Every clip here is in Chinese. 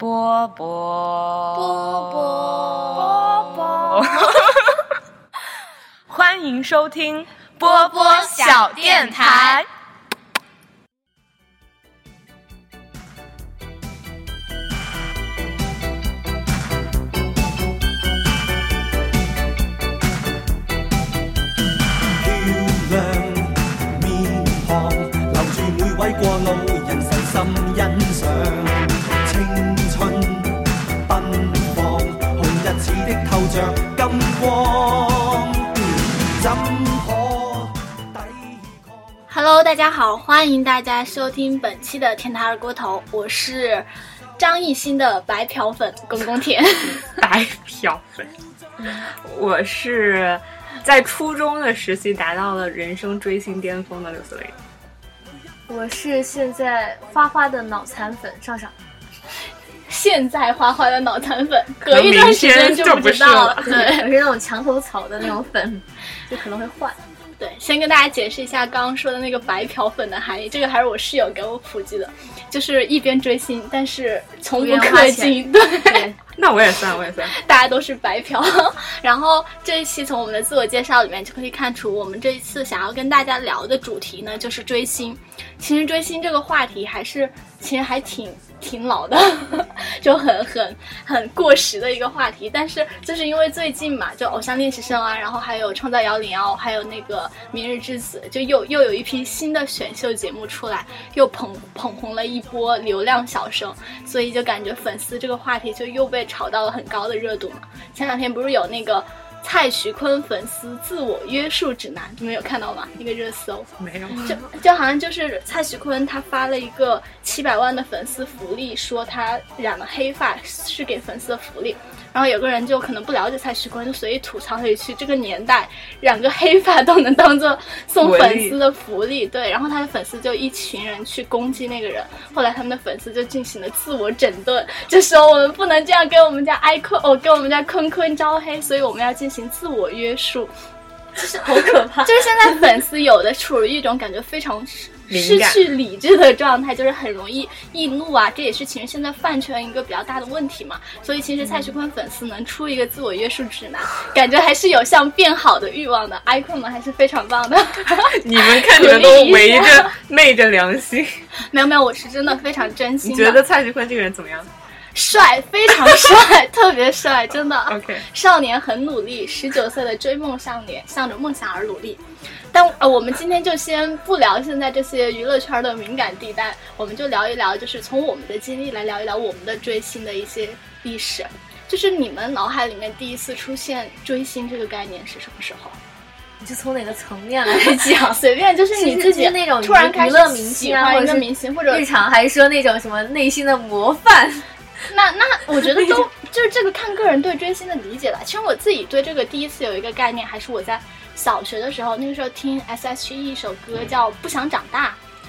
波波。波波。波波，欢迎收听波波小电台。漂亮面庞，留住每位过路人细心欣着金光，怎可抵抗？Hello，大家好，欢迎大家收听本期的天台二锅头，我是张艺兴的白嫖粉公公田。白嫖粉。我是在初中的时期达到了人生追星巅峰的刘思蕾。我是现在花花的脑残粉上上，现在花花的脑残粉，隔一段时间就不知道了。对我是那种墙头草的那种粉，就可能会换。对，先跟大家解释一下刚刚说的那个白嫖粉的含义，这个还是我室友给我普及的，就是一边追星，但是从不氪金。对。对，那我也算，我也算。大家都是白嫖。然后这一期从我们的自我介绍里面就可以看出，我们这一次想要跟大家聊的主题呢，就是追星。其实追星这个话题还是其实还挺挺老的，就很很很过时的一个话题。但是就是因为最近嘛，就偶像练习生啊，然后还有创造幺零幺，还有那个明日之子，就又又有一批新的选秀节目出来，又捧捧红了一波流量小生，所以就感觉粉丝这个话题就又被炒到了很高的热度嘛。前两天不是有那个蔡徐坤粉丝自我约束指南，你们有看到吗？一个热搜。没有。就就好像就是蔡徐坤他发了一个七百万的粉丝福利，说他染了黑发是给粉丝的福利。然后有个人就可能不了解蔡徐坤，就随意吐槽了一句：“这个年代染个黑发都能当做送粉丝的福利。”对，然后他的粉丝就一群人去攻击那个人，后来他们的粉丝就进行了自我整顿，就说我们不能这样给我们家 i 坤哦，给我们家坤坤招黑，所以我们要进行自我约束。就 是好可怕，就是现在粉丝有的处于一种感觉非常失去理智的状态，就是很容易易怒啊，这也是其实现在饭圈一个比较大的问题嘛。所以其实蔡徐坤粉丝能出一个自我约束指南，感觉还是有向变好的欲望的。icon 们还是非常棒的。你们看，你们都围着昧着良心。没有没有，我是真的非常真心。你觉得蔡徐坤这个人怎么样帅，非常帅，特别帅，真的。？OK，少年很努力，十九岁的追梦少年，向着梦想而努力。但呃，我们今天就先不聊现在这些娱乐圈的敏感地带，我们就聊一聊，就是从我们的经历来聊一聊我们的追星的一些历史。就是你们脑海里面第一次出现追星这个概念是什么时候？你就从哪个层面来讲？随便，就是你自己是那种突然开始娱乐明喜欢一个明星，或者日常，还是说那种什么内心的模范？那那我觉得都就是这个看个人对追星的理解吧。其实我自己对这个第一次有一个概念，还是我在小学的时候，那个时候听 S.H.E 一首歌叫《不想长大》。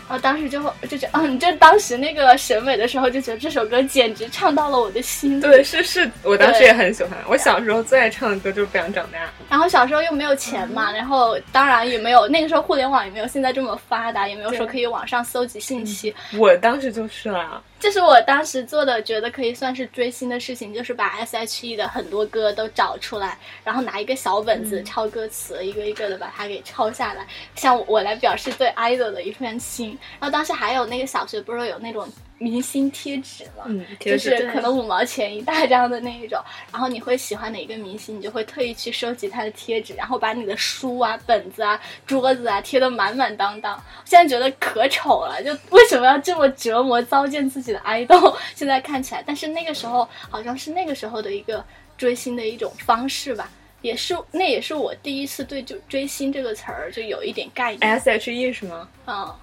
然后当时就就觉得，嗯，就当时那个审美的时候，就觉得这首歌简直唱到了我的心。对，是是，我当时也很喜欢。我小时候最爱唱的歌就是《不想长大》。然后小时候又没有钱嘛，然后当然也没有那个时候互联网也没有现在这么发达，也没有说可以网上搜集信息。我当时就是啦。这是我当时做的，觉得可以算是追星的事情，就是把 S.H.E 的很多歌都找出来，然后拿一个小本子抄歌词，一个一个的把它给抄下来，像我来表示对 idol 的一份心。然后当时还有那个小学不是有那种明星贴纸了？嗯，就是可能五毛钱一大张的那一种，然后你会喜欢哪个明星，你就会特意去收集他的贴纸，然后把你的书啊、本子啊、桌子啊贴得满满当当。现在觉得可丑了，就为什么要这么折磨、糟践自己的爱豆？现在看起来，但是那个时候好像是那个时候的一个追星的一种方式吧。也是，那也是我第一次对就追星这个词儿就有一点概念。S.H.E 是吗？嗯，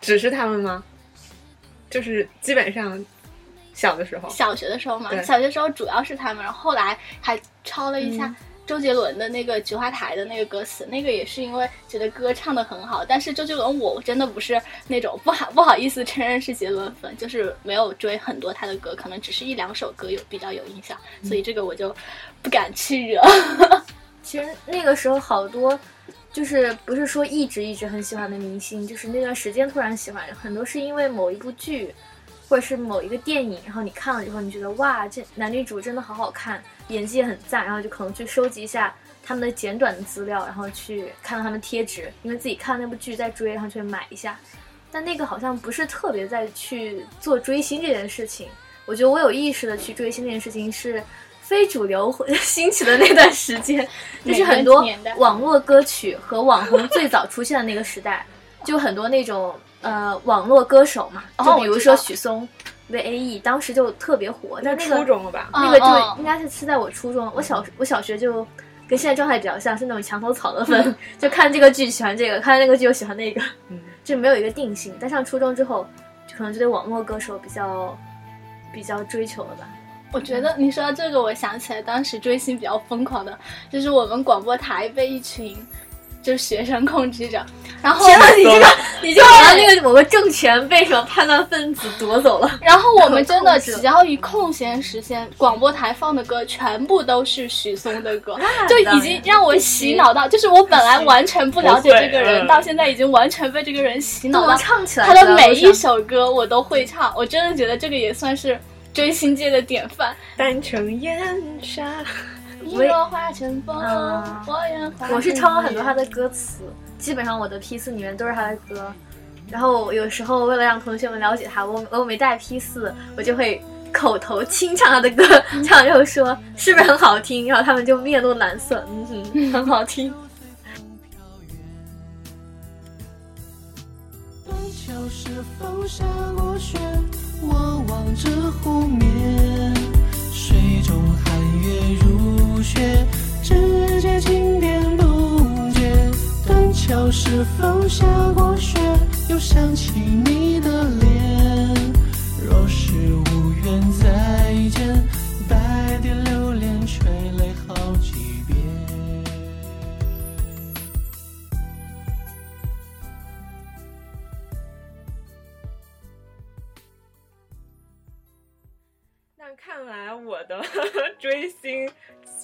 只是他们吗？就是基本上小的时候，小学的时候嘛，小学时候主要是他们，然后后来还抄了一下嗯周杰伦的那个《菊花台》的那个歌词，那个也是因为觉得歌唱的很好。但是周杰伦我真的不是那种不好不好意思承认是杰伦粉，就是没有追很多他的歌，可能只是一两首歌有比较有印象，所以这个我就不敢去惹。其实那个时候好多，就是不是说一直一直很喜欢的明星，就是那段时间突然喜欢，很多是因为某一部剧，或者是某一个电影，然后你看了之后，你觉得哇，这男女主真的好好看，演技也很赞，然后就可能去收集一下他们的简短的资料，然后去看到他们贴纸，因为自己看那部剧在追，然后去买一下。但那个好像不是特别在去做追星这件事情。我觉得我有意识的去追星这件事情是非主流兴起的那段时间，就是很多网络歌曲和网红最早出现的那个时代，就很多那种呃网络歌手嘛，就比如说许嵩、V A E，当时就特别火。但那个初中了吧？那个就应该是是在我初中，我小我小学就跟现在状态比较像，是那种墙头草的粉，就看这个剧喜欢这个，看那个剧又喜欢那个，就没有一个定性。但上初中之后，就可能就对网络歌手比较。比较追求了吧？我觉得你说到这个，我想起来当时追星比较疯狂的，就是我们广播台被一群就是学生控制着，然后你这个你就好像那个某个政权被什么叛乱分子夺走了，然后我们真的只要一空闲时间，广播台放的歌全部都是许嵩的歌，就已经让我洗脑到，就是我本来完全不了解这个人，到现在已经完全被这个人洗脑了，唱起来他的每一首歌我都会唱，我真的觉得这个也算是。追星界的典范，单城烟沙，一若化成风。我愿。我是抄了很多他的歌词，基本上我的 P 四里面都是他的歌。然后有时候为了让同学们了解他，我我没带 P 四，我就会口头清唱他的歌，唱完之后说是不是很好听？然后他们就面露难色，嗯哼，很好听。我望着湖面，水中寒月如雪，指尖轻点不觉。断桥是否下过雪？又想起你的脸。若是无缘再见，白点流连垂泪好几来我的 追星，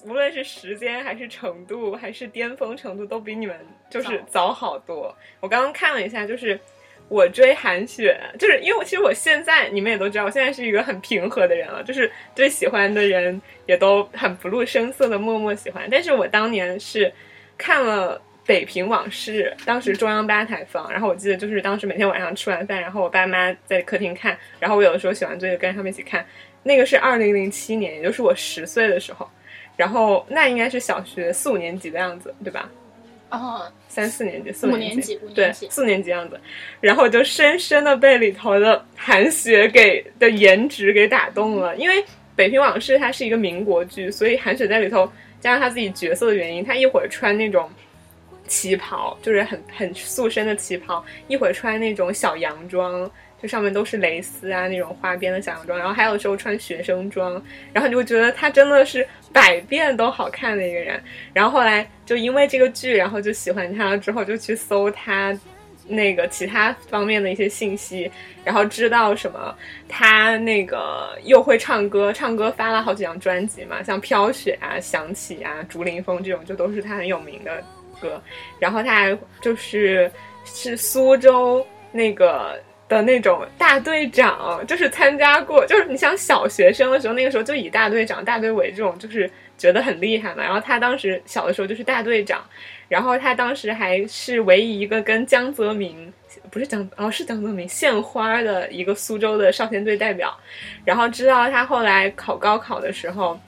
无论是时间还是程度，还是巅峰程度，都比你们就是早好多。我刚刚看了一下，就是我追韩雪，就是因为其实我现在你们也都知道，我现在是一个很平和的人了，就是对喜欢的人也都很不露声色的默默喜欢。但是我当年是看了。《北平往事》当时中央八台放，然后我记得就是当时每天晚上吃完饭，然后我爸妈在客厅看，然后我有的时候写完作业跟着他们一起看。那个是二零零七年，也就是我十岁的时候，然后那应该是小学四五年级的样子，对吧？哦，三四年级，四五年级，对，四年级样子。然后我就深深的被里头的韩雪给的颜值给打动了，因为《北平往事》它是一个民国剧，所以韩雪在里头加上她自己角色的原因，她一会儿穿那种。旗袍就是很很塑身的旗袍，一会儿穿那种小洋装，就上面都是蕾丝啊那种花边的小洋装，然后还有时候穿学生装，然后你就觉得他真的是百变都好看的一个人。然后后来就因为这个剧，然后就喜欢他了，之后就去搜他那个其他方面的一些信息，然后知道什么他那个又会唱歌，唱歌发了好几张专辑嘛，像飘雪啊、想起啊、竹林风这种，就都是他很有名的。歌，然后他还就是是苏州那个的那种大队长，就是参加过，就是你想小学生的时候，那个时候就以大队长、大队委这种，就是觉得很厉害嘛。然后他当时小的时候就是大队长，然后他当时还是唯一一个跟江泽民不是江哦是江泽民献花的一个苏州的少先队代表。然后知道他后来考高考的时候，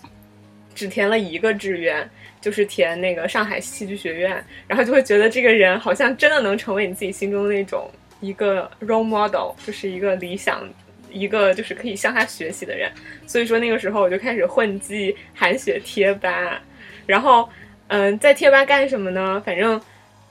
只填了一个志愿。就是填那个上海戏剧学院，然后就会觉得这个人好像真的能成为你自己心中的那种一个 role model，就是一个理想，一个就是可以向他学习的人。所以说那个时候我就开始混迹韩雪贴吧，然后嗯，在贴吧干什么呢？反正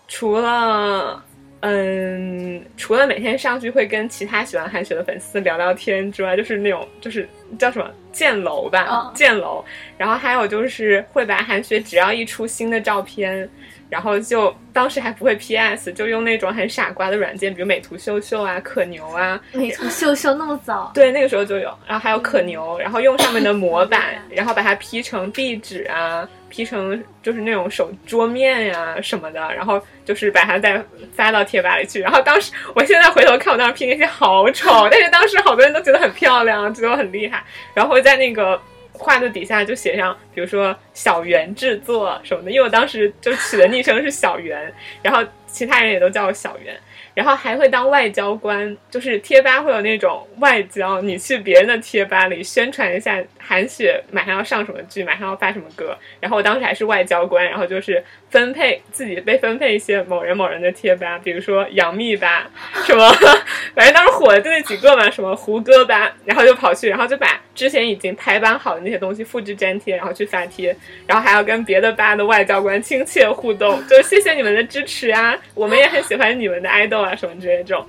除了。嗯，除了每天上去会跟其他喜欢韩雪的粉丝聊聊天之外，就是那种就是叫什么建楼吧，建楼。然后还有就是会把韩雪只要一出新的照片，然后就当时还不会 PS，就用那种很傻瓜的软件，比如美图秀秀啊、可牛啊，美图秀秀那么早，对，那个时候就有，然后还有可牛，然后用上面的 模板，然后把它 P 成壁纸啊，P 成就是那种手桌面呀、什么的，然后就是把它再发到贴吧里去。然后当时，我现在回头看我当时 P 那些好丑，但是当时好多人都觉得很漂亮，觉得我很厉害，然后会在那个。画的底下就写上，比如说小圆制作什么的，因为我当时就取的昵称是小圆，然后其他人也都叫我小圆，然后还会当外交官，就是贴吧会有那种外交，你去别人的贴吧里宣传一下韩雪马上要上什么剧，马上要发什么歌，然后我当时还是外交官，然后就是分配自己被分配一些某人某人的贴吧，比如说杨幂吧，什么，反正当时火的就那几个嘛，什么胡歌吧，然后就跑去，然后就把之前已经排版好的那些东西复制粘贴，然后去发贴，然后还要跟别的吧的外交官亲切互动，就谢谢你们的支持啊，我们也很喜欢你们的 idol 啊什么之类的这种。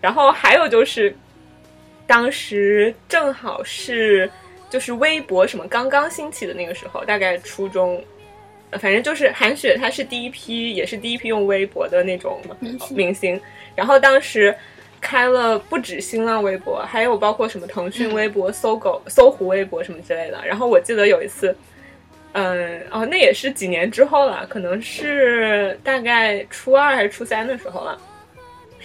然后还有就是，当时正好是就是微博什么刚刚兴起的那个时候，大概初中。呃反正就是韩雪，她是第一批，也是第一批用微博的那种明星明星。然后当时开了不止新浪微博，还有包括什么腾讯微博、搜狗、搜狐微博什么之类的。然后我记得有一次，嗯，哦，那也是几年之后了，可能是大概初二还是初三的时候了。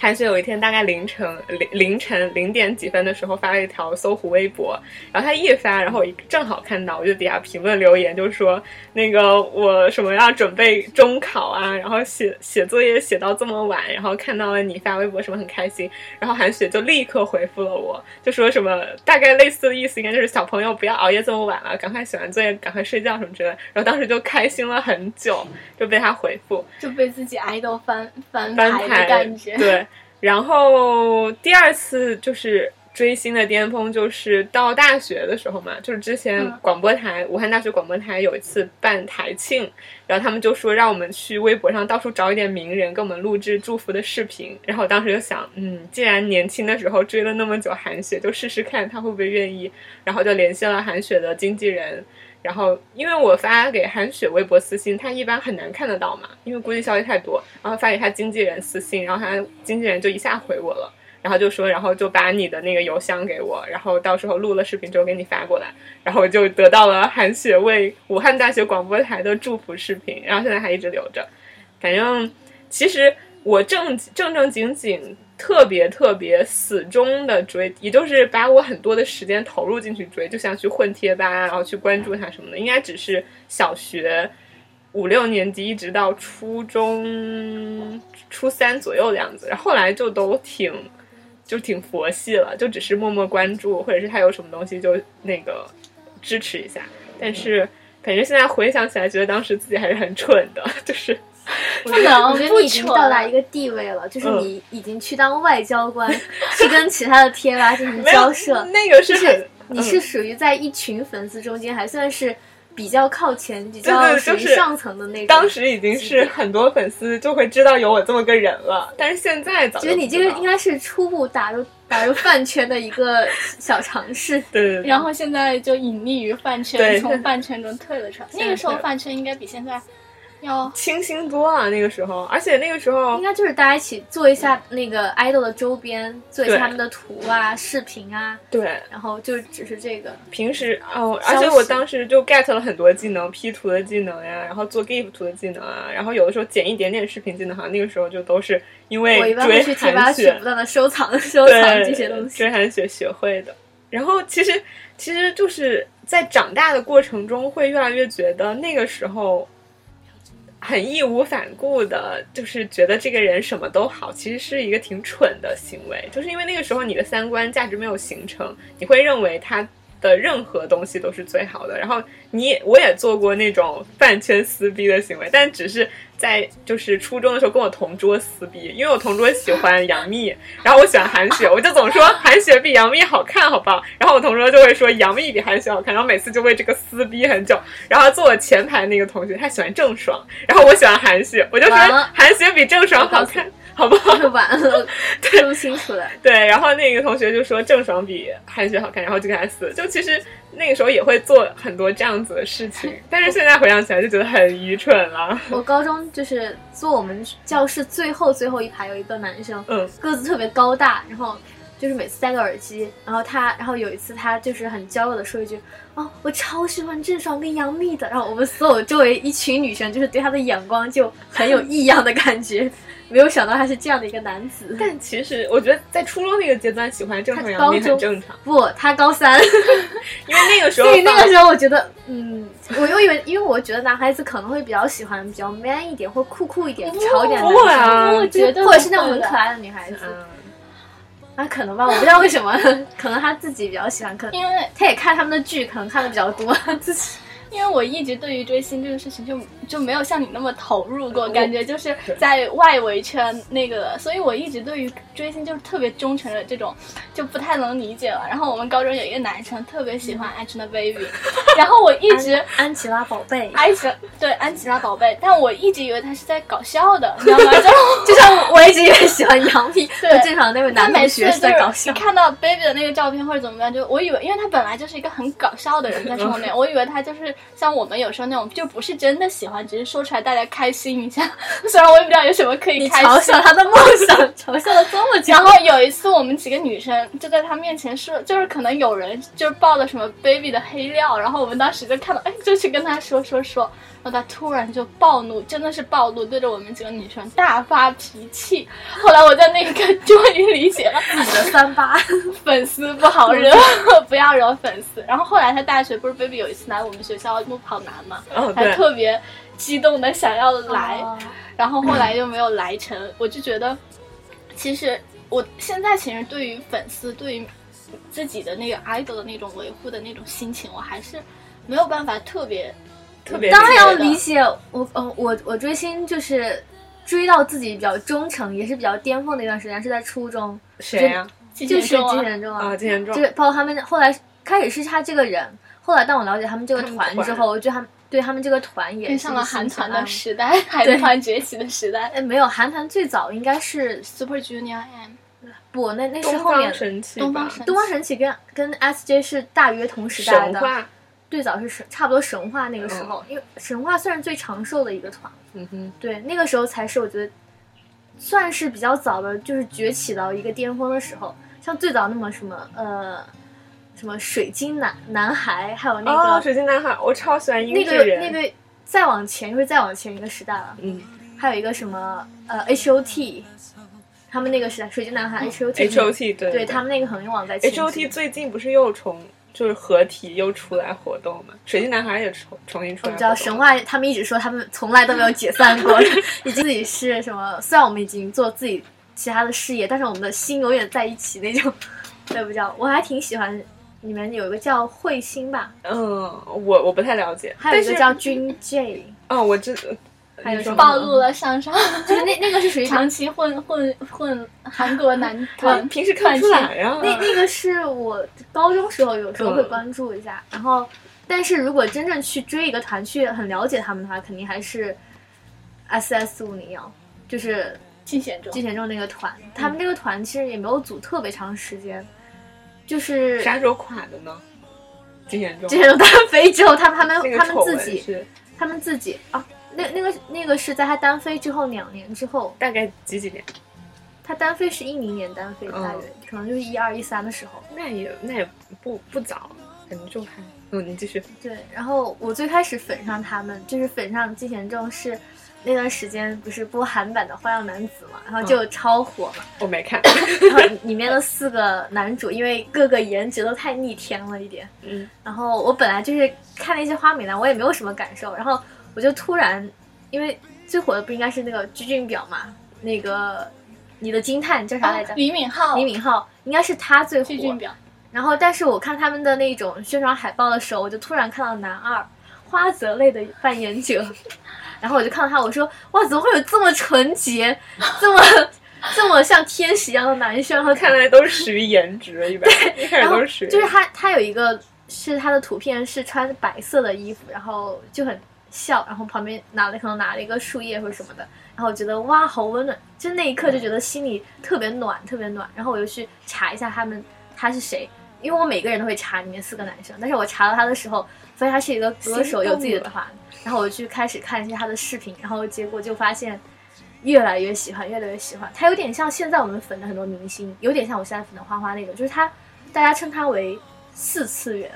韩雪有一天大概凌晨凌凌晨零点几分的时候发了一条搜狐微博，然后她一发，然后我一正好看到，我就底下评论留言，就说那个我什么要准备中考啊，然后写写作业写到这么晚，然后看到了你发微博什么很开心，然后韩雪就立刻回复了我，就说什么大概类似的意思，应该就是小朋友不要熬夜这么晚了，赶快写完作业赶快睡觉什么之类的。然后当时就开心了很久，就被他回复。就被自己挨到翻翻翻牌的感觉。对，然后第二次就是追星的巅峰，就是到大学的时候嘛，就是之前广播台、武汉大学广播台有一次办台庆，然后他们就说让我们去微博上到处找一点名人给我们录制祝福的视频，然后我当时就想，嗯，既然年轻的时候追了那么久韩雪，就试试看她会不会愿意，然后就联系了韩雪的经纪人。然后，因为我发给韩雪微博私信，她一般很难看得到嘛，因为估计消息太多。然后发给她经纪人私信，然后她经纪人就一下回我了，然后就说，然后就把你的那个邮箱给我，然后到时候录了视频之后给你发过来，然后我就得到了韩雪为武汉大学广播台的祝福视频，然后现在还一直留着。反正其实我正正正经经。特别特别死忠的追，也就是把我很多的时间投入进去追，就像去混贴吧，然后去关注他什么的，应该只是小学五六年级一直到初中初三左右的样子，然后来就都挺就挺佛系了，就只是默默关注，或者是他有什么东西就那个支持一下。但是感觉现在回想起来，觉得当时自己还是很蠢的，就是 不能我觉得你已经到达一个地位了，就是嗯你已经去当外交官，去跟其他的贴吧进行交涉。那个是就是你是属于在一群粉丝中间还算是比较靠前、比较就是属于上层的那种。当时已经是很多粉丝就会知道有我这么个人了，但是现在早就觉得你这个应该是初步打入 打入饭圈的一个小尝试。对对对，然后现在就隐匿于饭圈，从饭圈中退了出来。那个时候饭圈应该比现在要清新多了那个时候，而且那个时候应该就是大家一起做一下那个 idol 的周边，做一下他们的图啊、视频啊，对然后就只是这个。平时哦，而且我当时就 get 了很多技能，P 图的技能呀，然后做 GIF 图的技能啊，然后有的时候剪一点点视频技能，好像那个时候就都是因为我一般会追去贴吧去不断的收藏、收藏这些东西。追韩雪学会的。然后其实其实就是在长大的过程中，会越来越觉得那个时候很义无反顾的，就是觉得这个人什么都好，其实是一个挺蠢的行为。就是因为那个时候你的三观价值没有形成，你会认为他的任何东西都是最好的。然后你我也做过那种饭圈撕逼的行为，但只是在就是初中的时候跟我同桌撕逼，因为我同桌喜欢杨幂，然后我喜欢韩雪，我就总说韩雪比杨幂好看，好不好？然后我同桌就会说杨幂比韩雪好看，然后每次就为这个撕逼很久。然后坐我前排那个同学他喜欢郑爽，然后我喜欢韩雪，我就说完了韩雪比郑爽好看，好不好？完了，对不清楚了。对，然后那个同学就说郑爽比韩雪好看，然后就给他撕。就其实那个时候也会做很多这样子的事情，但是现在回想起来就觉得很愚蠢了。我高中就是坐我们教室最后最后一排有一个男生，嗯，个子特别高大，然后就是每次戴个耳机，然后他，然后有一次他就是很骄傲的说一句：“哦，我超喜欢郑爽跟杨幂的。”然后我们所有周围一群女生就是对他的眼光就很有异样的感觉，没有想到他是这样的一个男子。但其实我觉得在初中那个阶段喜欢郑爽、他杨幂高中很正常，不，他高三，因为那个时候 所以那个时候我觉得，嗯，我又以为，因为我觉得男孩子可能会比较喜欢比较 man 一点或酷酷一点、潮一点的男生，啊我觉得或者是那种很可爱的女孩子。嗯，啊，可能吧，我不知道为什么，可能他自己比较喜欢，可能因为他也看他们的剧，可能看的比较多，自己因为我一直对于追星这个事情就就没有像你那么投入过，感觉就是在外围圈那个，所以我一直对于追星就是特别忠诚的这种，就不太能理解了。然后我们高中有一个男生特别喜欢 Angelababy，然后我一直安安琪拉宝贝，安琪对安琪拉宝贝，但我一直以为他是在搞笑的，你知道吗？就 就像我一直也喜欢杨幂，对我正常那位男同学在搞笑。看到 baby 的那个照片或者怎么样，就我以为，因为他本来就是一个很搞笑的人在上面，我以为他就是像我们有时候那种，就不是真的喜欢，只是说出来大家开心一下。虽然我也不知道有什么可以开心嘲笑。他的梦想，嘲笑了这么久 然，后有一次，我们几个女生就在他面前说，就是可能有人就是爆了什么 baby 的黑料，然后我们当时就看到，哎，就去跟他说说说，然后他突然就暴怒，真的是暴怒，对着我们几个女生大发脾气。后来我在那一刻终于理解了，自己的三八，粉丝不好惹，不要惹粉丝。然后后来他大学不是 baby 有一次来我们学校木跑男嘛，还哦还，特别激动的想要来。哦。然后后来又没有来成，我就觉得，其实我现在其实对于粉丝，对于自己的那个 idol 的那种维护的那种心情，我还是没有办法特别特别当然要理理解我，嗯，我我追星就是追到自己比较忠诚，也是比较巅峰的一段时间，是在初中，谁呀？就是金金贤重啊，啊，金贤重就是包括他们后来开始是他这个人，后来当我了解他们这个团团之后，我觉得他们对他们这个团也跟上了韩团的时代，韩对团崛起的时代。哎，没有，韩团最早应该是 Super Junior M 不，那那是后面东方神起，东方神东方神起跟跟 SJ 是大约同时代的，最早是神差不多神话那个时候，因为神话算是最长寿的一个团，嗯哼，对，那个时候才是我觉得算是比较早的，就是崛起到一个巅峰的时候。像最早那么什么呃什么水晶男男孩，还有那个、哦，水晶男孩，我超喜欢那个那个再往前就是再往前一个时代了，嗯还有一个什么呃 H O T，他们那个时代水晶男孩 H O T，H O T 对对他们那个很往在 H O T 最近不是又重就是合体又出来活动嘛？水晶男孩也重重新出来活动了，我不知道神话，他们一直说他们从来都没有解散过，已经自己是什么？虽然我们已经做自己其他的事业，但是我们的心永远在一起那种。我也不知道，我还挺喜欢你们有一个叫彗星吧，嗯，我我不太了解，还有一个叫君 J，哦，我知，你说还有什么？暴露了上上。就是那那个是属于 长期混混混韩国男 团，平时看不出来呀，那那个是我高中时候有时候会嗯关注一下，然后但是如果真正去追一个团，去很了解他们的话，肯定还是 S S 五零幺，就是金贤重金贤重那个团，他们那个团其实也没有组特别长时间，就是啥时候垮的呢？金贤重，金贤重单飞之后，他们他们他那个丑们自己他们自己啊，那那个那个是在他单飞之后两年之后，大概几几年？他单飞是一零年单飞，嗯大约、可能就是一二一三的时候。那也那也不不早，感觉就还嗯，你继续。对，然后我最开始粉上他们，就是粉上金贤重是那段时间不是播韩版的《花样男子》嘛，然后就超火嘛，我没看，然后里面的四个男主因为各个颜值都太逆天了一点，嗯，然后我本来就是看那些花美男，我也没有什么感受，然后我就突然，因为最火的不应该是那个鞠俊表嘛，那个你的惊叹叫啥来着？啊李敏镐、李敏镐应该是他最火具，俊表，然后，但是我看他们的那种宣传海报的时候，我就突然看到男二花泽类的扮演者，然后我就看到他，我说哇，怎么会有这么纯洁、这么这么像天使一样的男生？然后看来都是属于颜值，一般一开始然后都是就是他，他有一个是他的图片是穿白色的衣服，然后就很笑，然后旁边拿了可能拿了一个树叶或者什么的，然后我觉得哇，好温暖，就那一刻就觉得心里特别暖，特别暖。然后我又去查一下他们他是谁，因为我每个人都会查里面四个男生，但是我查到他的时候，发现他是一个歌手，有自己的团，然后我去开始看一些他的视频，然后结果就发现越来越喜欢，越来越喜欢。他有点像现在我们粉的很多明星，有点像我现在粉的花花那种，就是他大家称他为四次元。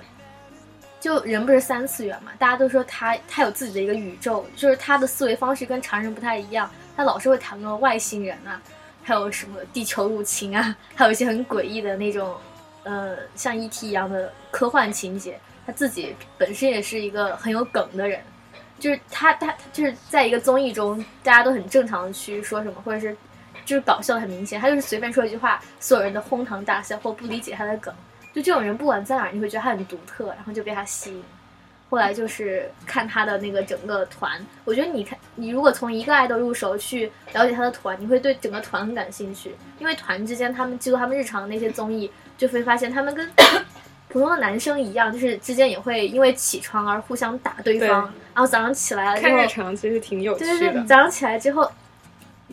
就人不是三次元嘛，大家都说他他有自己的一个宇宙，就是他的思维方式跟常人不太一样，他老是会谈论外星人啊，还有什么地球入侵啊，还有一些很诡异的那种，呃，像 E.T. 一样的科幻情节。他自己本身也是一个很有梗的人，就是他他就是在一个综艺中，大家都很正常去说什么，或者是就是搞笑很明显，他就是随便说一句话，所有人都哄堂大笑或不理解他的梗。就这种人不管在哪儿，你会觉得他很独特，然后就被他吸引。后来就是看他的那个整个团，我觉得你看你如果从一个爱豆入手去了解他的团，你会对整个团很感兴趣，因为团之间他们记录他们日常的那些综艺，就会发现他们跟普通的男生一样，就是之间也会因为起床而互相打对方，然后早上起来了看日常其实挺有趣对对对，的。早上起来之后，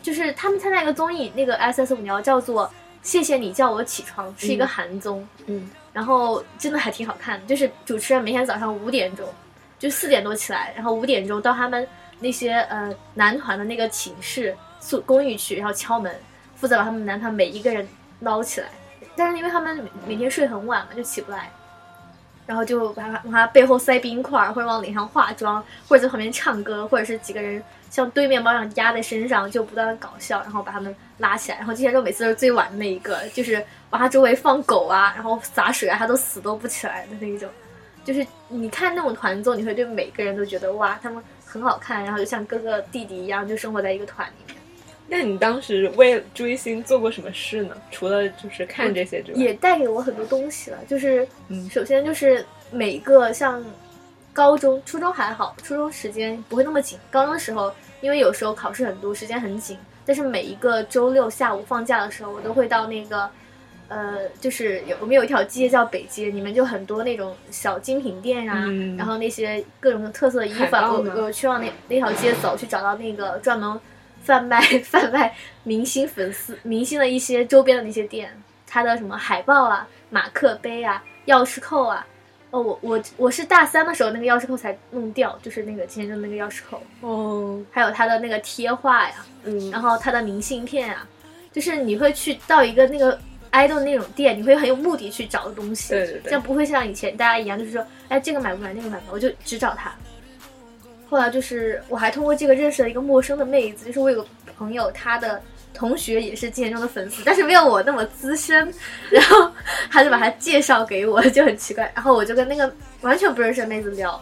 就是他们参加一个综艺，那个 S S 五聊叫做《谢谢你叫我起床》，是一个嗯韩综，嗯，然后真的还挺好看的，就是主持人每天早上五点钟，就四点多起来，然后五点钟到他们那些呃男团的那个寝室宿公寓去，然后敲门，负责把他们男团每一个人捞起来。但是因为他们每天睡很晚嘛，就起不来，然后就把他往他背后塞冰块，或者往脸上化妆，或者在旁边唱歌，或者是几个人像堆面包一样压在身上，就不断的搞笑，然后把他们拉起来。然后金贤重每次都是最晚的那一个，就是往他周围放狗啊，然后洒水啊，他都死都不起来的那一种。就是你看那种团综，你会对每个人都觉得哇，他们很好看，然后就像哥哥弟弟一样，就生活在一个团里面。那你当时为了追星做过什么事呢？除了就是看这些之外，也带给我很多东西了。就是，嗯首先就是每个像高中、初中还好，初中时间不会那么紧。高中的时候，因为有时候考试很多，时间很紧，但是每一个周六下午放假的时候，我都会到那个。呃，就是有我们有一条街叫北街，里面就很多那种小精品店啊，嗯然后那些各种的特色的衣服啊，我我去往那那条街走，去找到那个专门贩卖 贩卖明星粉丝明星的一些周边的那些店，它的什么海报啊、马克杯啊、钥匙扣啊。哦，我我我是大三的时候那个钥匙扣才弄掉，就是那个今天的那个钥匙扣，哦，还有它的那个贴画呀，嗯，然后它的明信片啊，就是你会去到一个那个 idol 那种店，你会很有目的去找东西，对对对这样不会像以前大家一样，就是说，哎，这个买不买，那个买不买，我就只找它。后来就是我还通过这个认识了一个陌生的妹子，就是我有个朋友，她的同学也是金贤重的粉丝，但是没有我那么资深，然后 他就把她介绍给我，就很奇怪，然后我就跟那个完全不认识的妹子聊，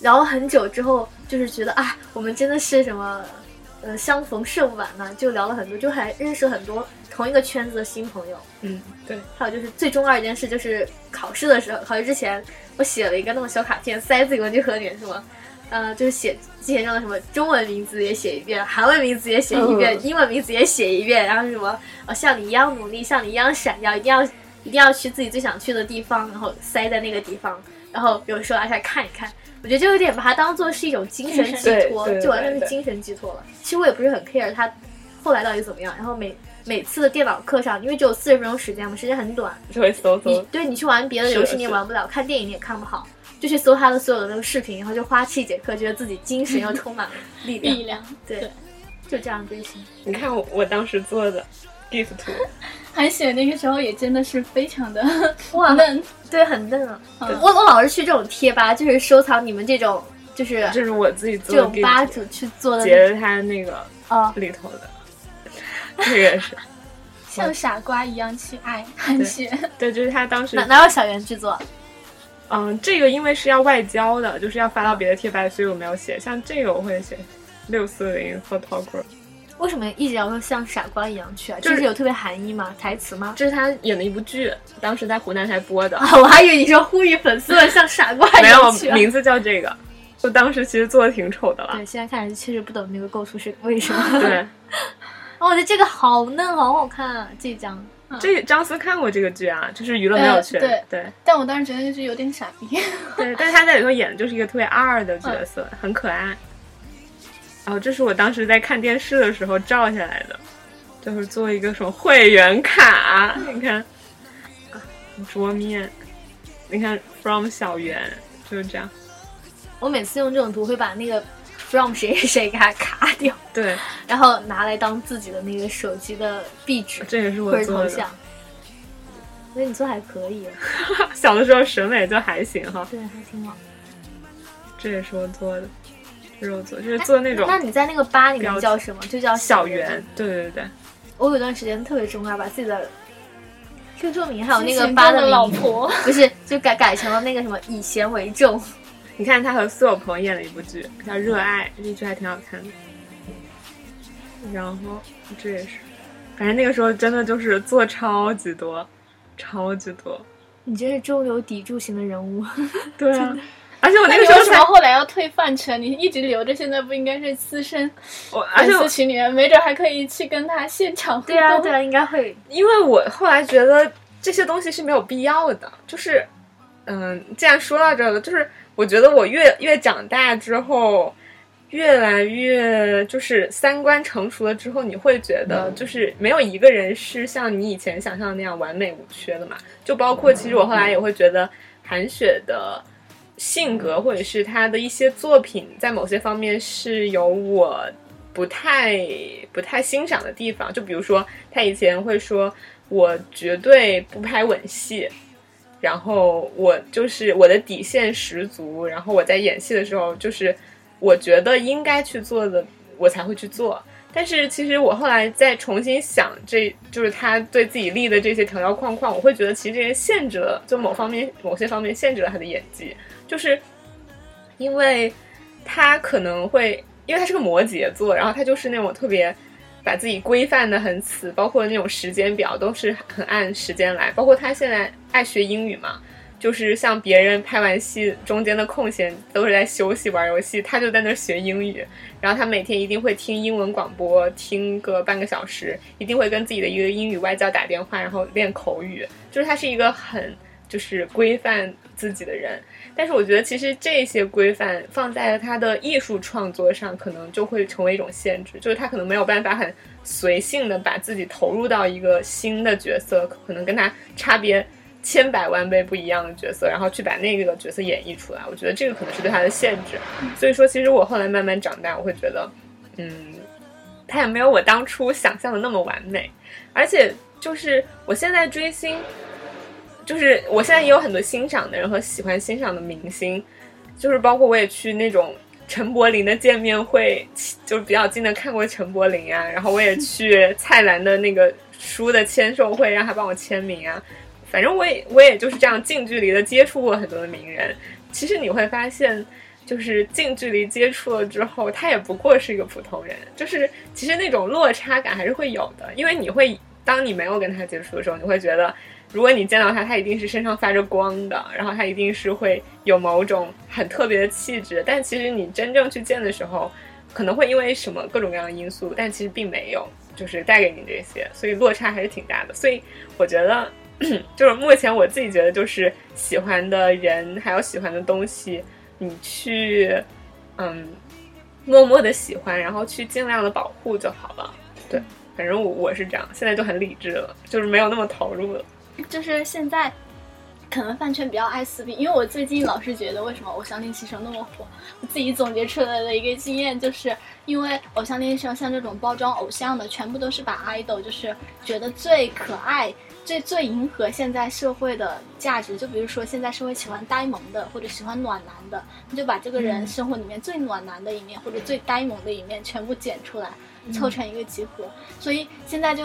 聊了很久之后，就是觉得啊，我们真的是什么。呃，相逢甚晚嘛，就聊了很多，就还认识很多同一个圈子的新朋友。嗯，对，还有就是最重要一件事，就是考试的时候，考试之前我写了一个那种小卡片，塞自己文具盒里面，什么，呃，就是写之前用的什么中文名字也写一遍，韩文名字也写一遍，嗯英文名字也写一遍，然后什么，呃，像你一样努力，像你一样闪耀，一定要一定要去自己最想去的地方，然后塞在那个地方，然后有时候拿出来看一看。我觉得就有点把它当做是一种精神寄托，就完全是精神寄托了。其实我也不是很 care 它后来到底怎么样，然后每每次的电脑课上，因为只有四十分钟时间嘛，时间很短，就会搜你搜。对你去玩别的游戏你也玩不了，看电影你也看不好，就去搜他的所有的那个视频，然后就花七节课，觉得自己精神又充满了力量。力量。对，对就这样追星。你看我我当时做的 GIF 图，韩雪那个时候也真的是非常的哇 嫩，对，很嫩啊！嗯我我老是去这种贴吧，就是收藏你们这种就是这是我自己做这的种吧，主去做的截了他那个啊，里头的，这个是像傻瓜一样去爱韩雪。对，就是他当时哪哪有小圆制作？嗯，这个因为是要外交的，就是要发到别的贴吧，所以我没有写。像这个我会写六四零 photographer，为什么一直要说像傻瓜一样去啊？就就是是有特别含义吗？台词吗？这是他演的一部剧，当时在湖南台播的，啊，我还以为你说呼吁粉丝们像傻瓜一 样去、啊。名字叫这个。就当时其实做的挺丑的了对，，现在看来确实不懂那个构图是为什么。对，哦，我觉得这个好嫩，好好看啊！这张这张思看过这个剧啊，就是娱乐没有圈，呃对对但我当时觉得就是有点傻逼。对，但是他在里头演的就是一个特别二的角色，嗯很可爱。然后这是我当时在看电视的时候照下来的，就是做一个什么会员卡，你看，啊桌面，你看 from 小圆就是这样，我每次用这种图会把那个 from 谁谁 谁给它卡掉，对，然后拿来当自己的那个手机的壁纸这也是我做的。者头像。所以你做还可以，小的时候审美就还行哈，对，还挺好。这也是我做的，这是我做，就是做那种那你在那个吧里面叫什么？就叫小圆圆。，对对对，我有段时间特别重要，把自己的 QQ 名还有那个吧动的，老婆，不是就改改成了那个什么以贤为重。你看他和苏有朋演了一部剧叫《热爱》，这剧还挺好看的。然后这也是，反正那个时候真的就是做超级多，超级多。你真是中流砥柱型的人物。对啊，而且我那那个时候为什么，后来要退饭圈？你一直留着，现在不应该是私生我而且我粉丝群里面，没准还可以去跟他现场互对啊，动对啊，应该会。因为我后来觉得这些东西是没有必要的，就是，嗯，既然说到这了，就是我觉得我越越长大之后，越来越就是三观成熟了之后，你会觉得就是没有一个人是像你以前想象的那样完美无缺的嘛。就包括其实我后来也会觉得韩雪的性格或者是她的一些作品，在某些方面是有我不太不太欣赏的地方。就比如说，她以前会说我绝对不拍吻戏。然后我就是我的底线十足，然后我在演戏的时候，就是我觉得应该去做的，我才会去做。但是其实我后来再重新想这，就是他对自己立的这些条条框框，我会觉得其实这些限制了，就某方面某些方面限制了他的演技，就是因为他可能会，因为他是个摩羯座，然后他就是那种特别把自己规范的很死，包括那种时间表都是很按时间来，包括他现在爱学英语嘛。就是像别人拍完戏中间的空闲都是在休息玩游戏，他就在那学英语。然后他每天一定会听英文广播，听个半个小时，一定会跟自己的一个英语外教打电话，然后练口语。就是他是一个很就是规范自己的人。但是我觉得其实这些规范放在了他的艺术创作上，可能就会成为一种限制，就是他可能没有办法很随性的把自己投入到一个新的角色，可能跟他差别。千百万倍不一样的角色，然后去把那个角色演绎出来，我觉得这个可能是对他的限制。所以说，其实我后来慢慢长大，我会觉得，嗯，他也没有我当初想象的那么完美。而且，就是我现在追星，就是我现在也有很多欣赏的人和喜欢欣赏的明星，就是包括我也去那种陈柏霖的见面会，就是比较近的看过陈柏霖啊，然后我也 去蔡澜的那个书的签售会，让他帮我签名啊。反正我也我也就是这样近距离的接触过很多的名人。其实你会发现，就是近距离接触了之后，他也不过是一个普通人。就是其实那种落差感还是会有的，因为你会当你没有跟他接触的时候，你会觉得，如果你见到他，他一定是身上发着光的，然后他一定是会有某种很特别的气质。但其实你真正去见的时候，可能会因为什么各种各样的因素，但其实并没有，就是带给你这些，所以落差还是挺大的。所以我觉得。就是目前我自己觉得，就是喜欢的人还有喜欢的东西，你去嗯默默的喜欢，然后去尽量的保护就好了。对，反正我我是这样，现在就很理智了，就是没有那么投入了。就是现在，可能饭圈比较爱撕逼，因为我最近老是觉得，为什么《偶像练习生》那么火？我自己总结出来的一个经验，就是因为《偶像练习生》像这种包装偶像的，全部都是把 idol 就是觉得最可爱。最最迎合现在社会的价值，就比如说现在社会喜欢呆萌的，或者喜欢暖男的，你就把这个人生活里面最暖男的一面，或者最呆萌的一面全部剪出来，凑成一个集合。所以现在就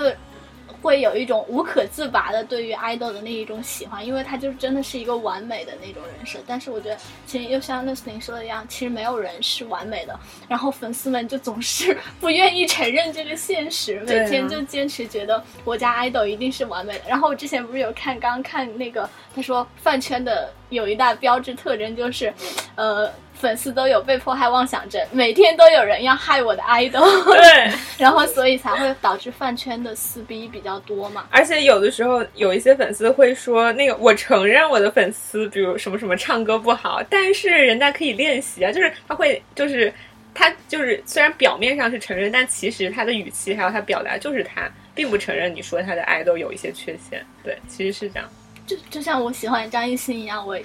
会有一种无可自拔的对于 idol 的那一种喜欢，因为他就真的是一个完美的那种人设。但是我觉得，其实又像 l u c 说的一样，其实没有人是完美的。然后粉丝们就总是 不愿意承认这个现实，每天就坚持觉得我家 idol 一定是完美的。然后我之前不是有看，刚看那个他说饭圈的有一大标志特征就是，呃。粉丝都有被迫害妄想症，每天都有人要害我的 idol，对，然后所以才会导致饭圈的撕逼比较多嘛。而且有的时候有一些粉丝会说，那个我承认我的粉丝，比如什么什么唱歌不好，但是人家可以练习啊，就是他会就是他就是虽然表面上是承认，但其实他的语气还有他表达就是他并不承认你说他的 idol 有一些缺陷，对，其实是这样。就就像我喜欢张艺兴一样，我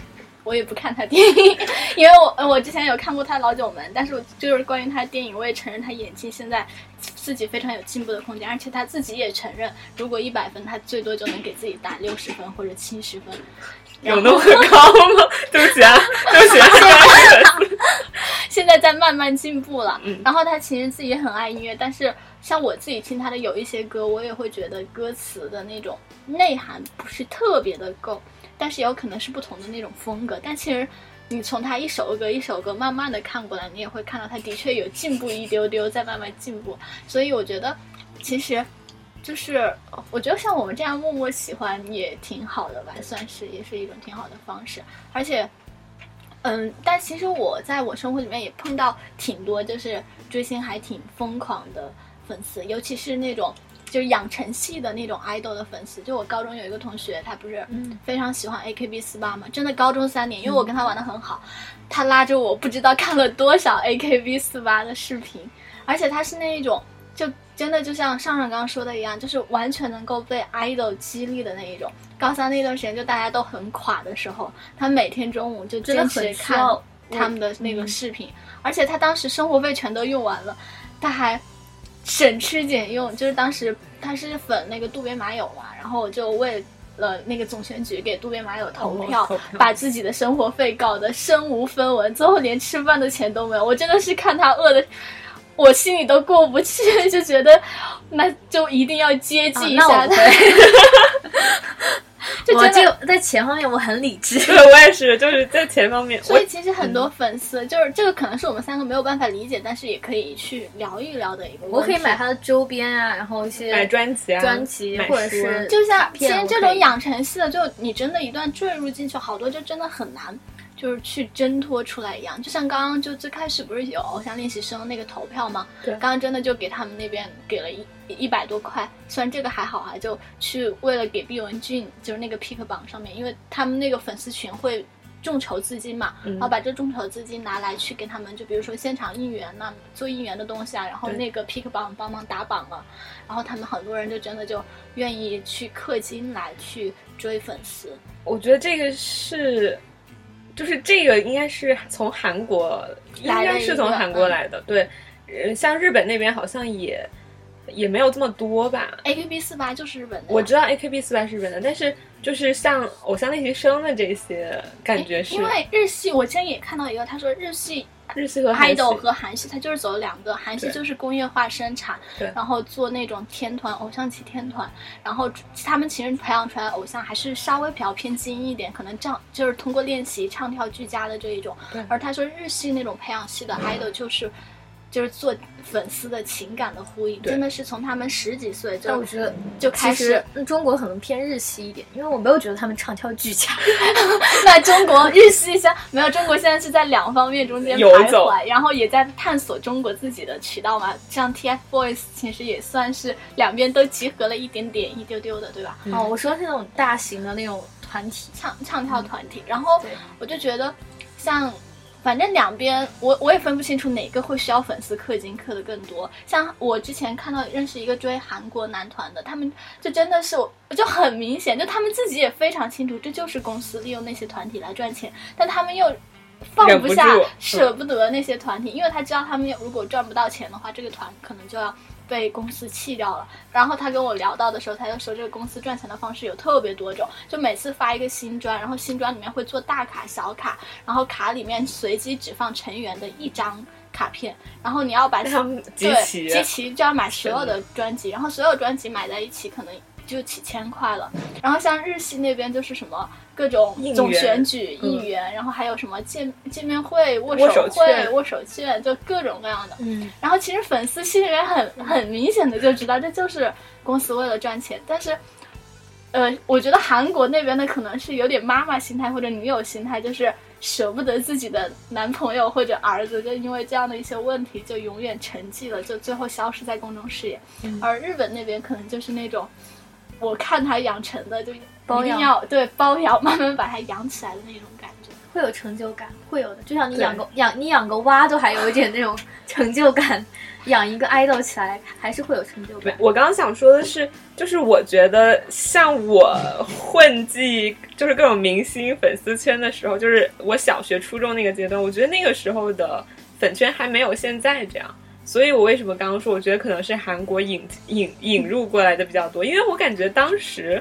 我也不看他电影，因为我呃我之前有看过他《老九门》，但是我就是关于他的电影，我也承认他演技现在自己非常有进步的空间，而且他自己也承认，如果一百分，他最多就能给自己打六十分或者七十分。有那么高吗？对不起啊，对不起啊，现在 在慢慢进步了。嗯然后他其实自己也很爱音乐，但是像我自己听他的有一些歌，我也会觉得歌词的那种内涵不是特别的够，但是有可能是不同的那种风格。但其实你从他一首歌一首歌慢慢的看过来，你也会看到他的确有进步一丢丢，在慢慢进步。所以我觉得其实。就是我觉得像我们这样默默喜欢也挺好的吧，算是也是一种挺好的方式，而且嗯，但其实我在我生活里面也碰到挺多，就是追星还挺疯狂的粉丝，尤其是那种就是养成系的那种 idol 的粉丝。就我高中有一个同学，他不是嗯非常喜欢 AKB 四八嘛，真的高中三年，因为我跟他玩的很好，他拉着我不知道看了多少 AKB 四八的视频，而且他是那一种就。真的就像上上刚刚说的一样，就是完全能够被 idol 激励的那一种。高三那段时间，就大家都很垮的时候，他每天中午就坚持看他们的那个嗯视频，而且他当时生活费全都用完了，他还省吃俭用，就是当时他是粉那个渡边麻友嘛，然后我就为了那个总选举给渡边麻友投票，把自己的生活费搞得身无分文，最后连吃饭的钱都没有。我真的是看他饿的，我心里都过不去，就觉得那就一定要接济一下他。我不会，我 就真的这个在钱方面我很理智。对我也是，就是在钱方面，我所以其实很多粉丝、就是这个可能是我们三个没有办法理解，但是也可以去聊一聊的一个。我可以买他的周边啊，然后一些买专辑啊，专辑或者是就像其实这种养成系的，就你真的一段坠入进去，好多就真的很难，就是去挣脱出来一样。就像刚刚就最开始不是有偶像练习生那个投票吗？对刚刚真的就给他们那边给了一一百多块，虽然这个还好啊，就去为了给毕文俊，就是那个 pick 榜上面，因为他们那个粉丝群会。众筹资金嘛，嗯然后把这众筹资金拿来去给他们，就比如说现场应援呐、做应援的东西啊，然后那个 pick 榜帮忙打榜了，然后他们很多人就真的就愿意去氪金来去追粉丝。我觉得这个是，就是这个应该是从韩国，应该是从韩国来的。对，呃，像日本那边好像也也没有这么多吧。AKB 四八就是日本的，我知道 AKB 四八是日本的，但是就是像偶像练习生的这些，感觉是因为日系，我之前也看到一个，他说日系日系和韩系 idol 和韩系，它就是走了两个，韩系就是工业化生产对，然后做那种天团、偶像级天团，然后他们其实培养出来的偶像还是稍微比较偏精英一点，可能这样就是通过练习唱跳俱佳的这一种。而他说日系那种培养系的 idol 就是。就是做粉丝的情感的呼应，真的是从他们十几岁就但我觉得就开始中国可能偏日系一点，因为我没有觉得他们唱跳俱佳。那中国日系像没有，中国现在是在两方面中间徘徊，然后也在探索中国自己的渠道嘛。像 TFBOYS 其实也算是两边都集合了一点点、一丢丢的，对吧？嗯哦，我说是那种大型的那种团体，唱唱跳团体，然后我就觉得像。反正两边我我也分不清楚哪个会需要粉丝氪金氪的更多。像我之前看到认识一个追韩国男团的，他们就真的是我就很明显，就他们自己也非常清楚，这就是公司利用那些团体来赚钱，但他们又放不不下住、舍不得那些团体，因为他知道他们如果赚不到钱的话，这个团可能就要被公司弃掉了。然后他跟我聊到的时候，他就说这个公司赚钱的方式有特别多种，就每次发一个新专，然后新专里面会做大卡、小卡，然后卡里面随机只放成员的一张卡片，然后你要把让他们集对齐，集齐就要买所有的专辑，然后所有专辑买在一起可能就几千块了。然后像日系那边就是什么各种总选举、嗯应援，然后还有什么见见面会、握握手会、券握手券，就各种各样的。嗯，然后其实粉丝心里面很很明显的就知道这就是公司为了赚钱，但是。呃，我觉得韩国那边的可能是有点妈妈心态或者女友心态，就是舍不得自己的男朋友或者儿子，就因为这样的一些问题，就永远沉寂了，就最后消失在公众视野。嗯而日本那边可能就是那种，我看他养成的，就一定要对包养，慢慢把他养起来的那种感觉。会有成就感，会有的。就像你养个养你养个蛙都还有一点那种成就感，养一个 idol 起来还是会有成就感。我刚刚想说的是，就是我觉得像我混迹就是各种明星粉丝圈的时候，就是我小学、初中那个阶段，我觉得那个时候的粉圈还没有现在这样。所以我为什么刚刚说，我觉得可能是韩国引引引入过来的比较多，因为我感觉当时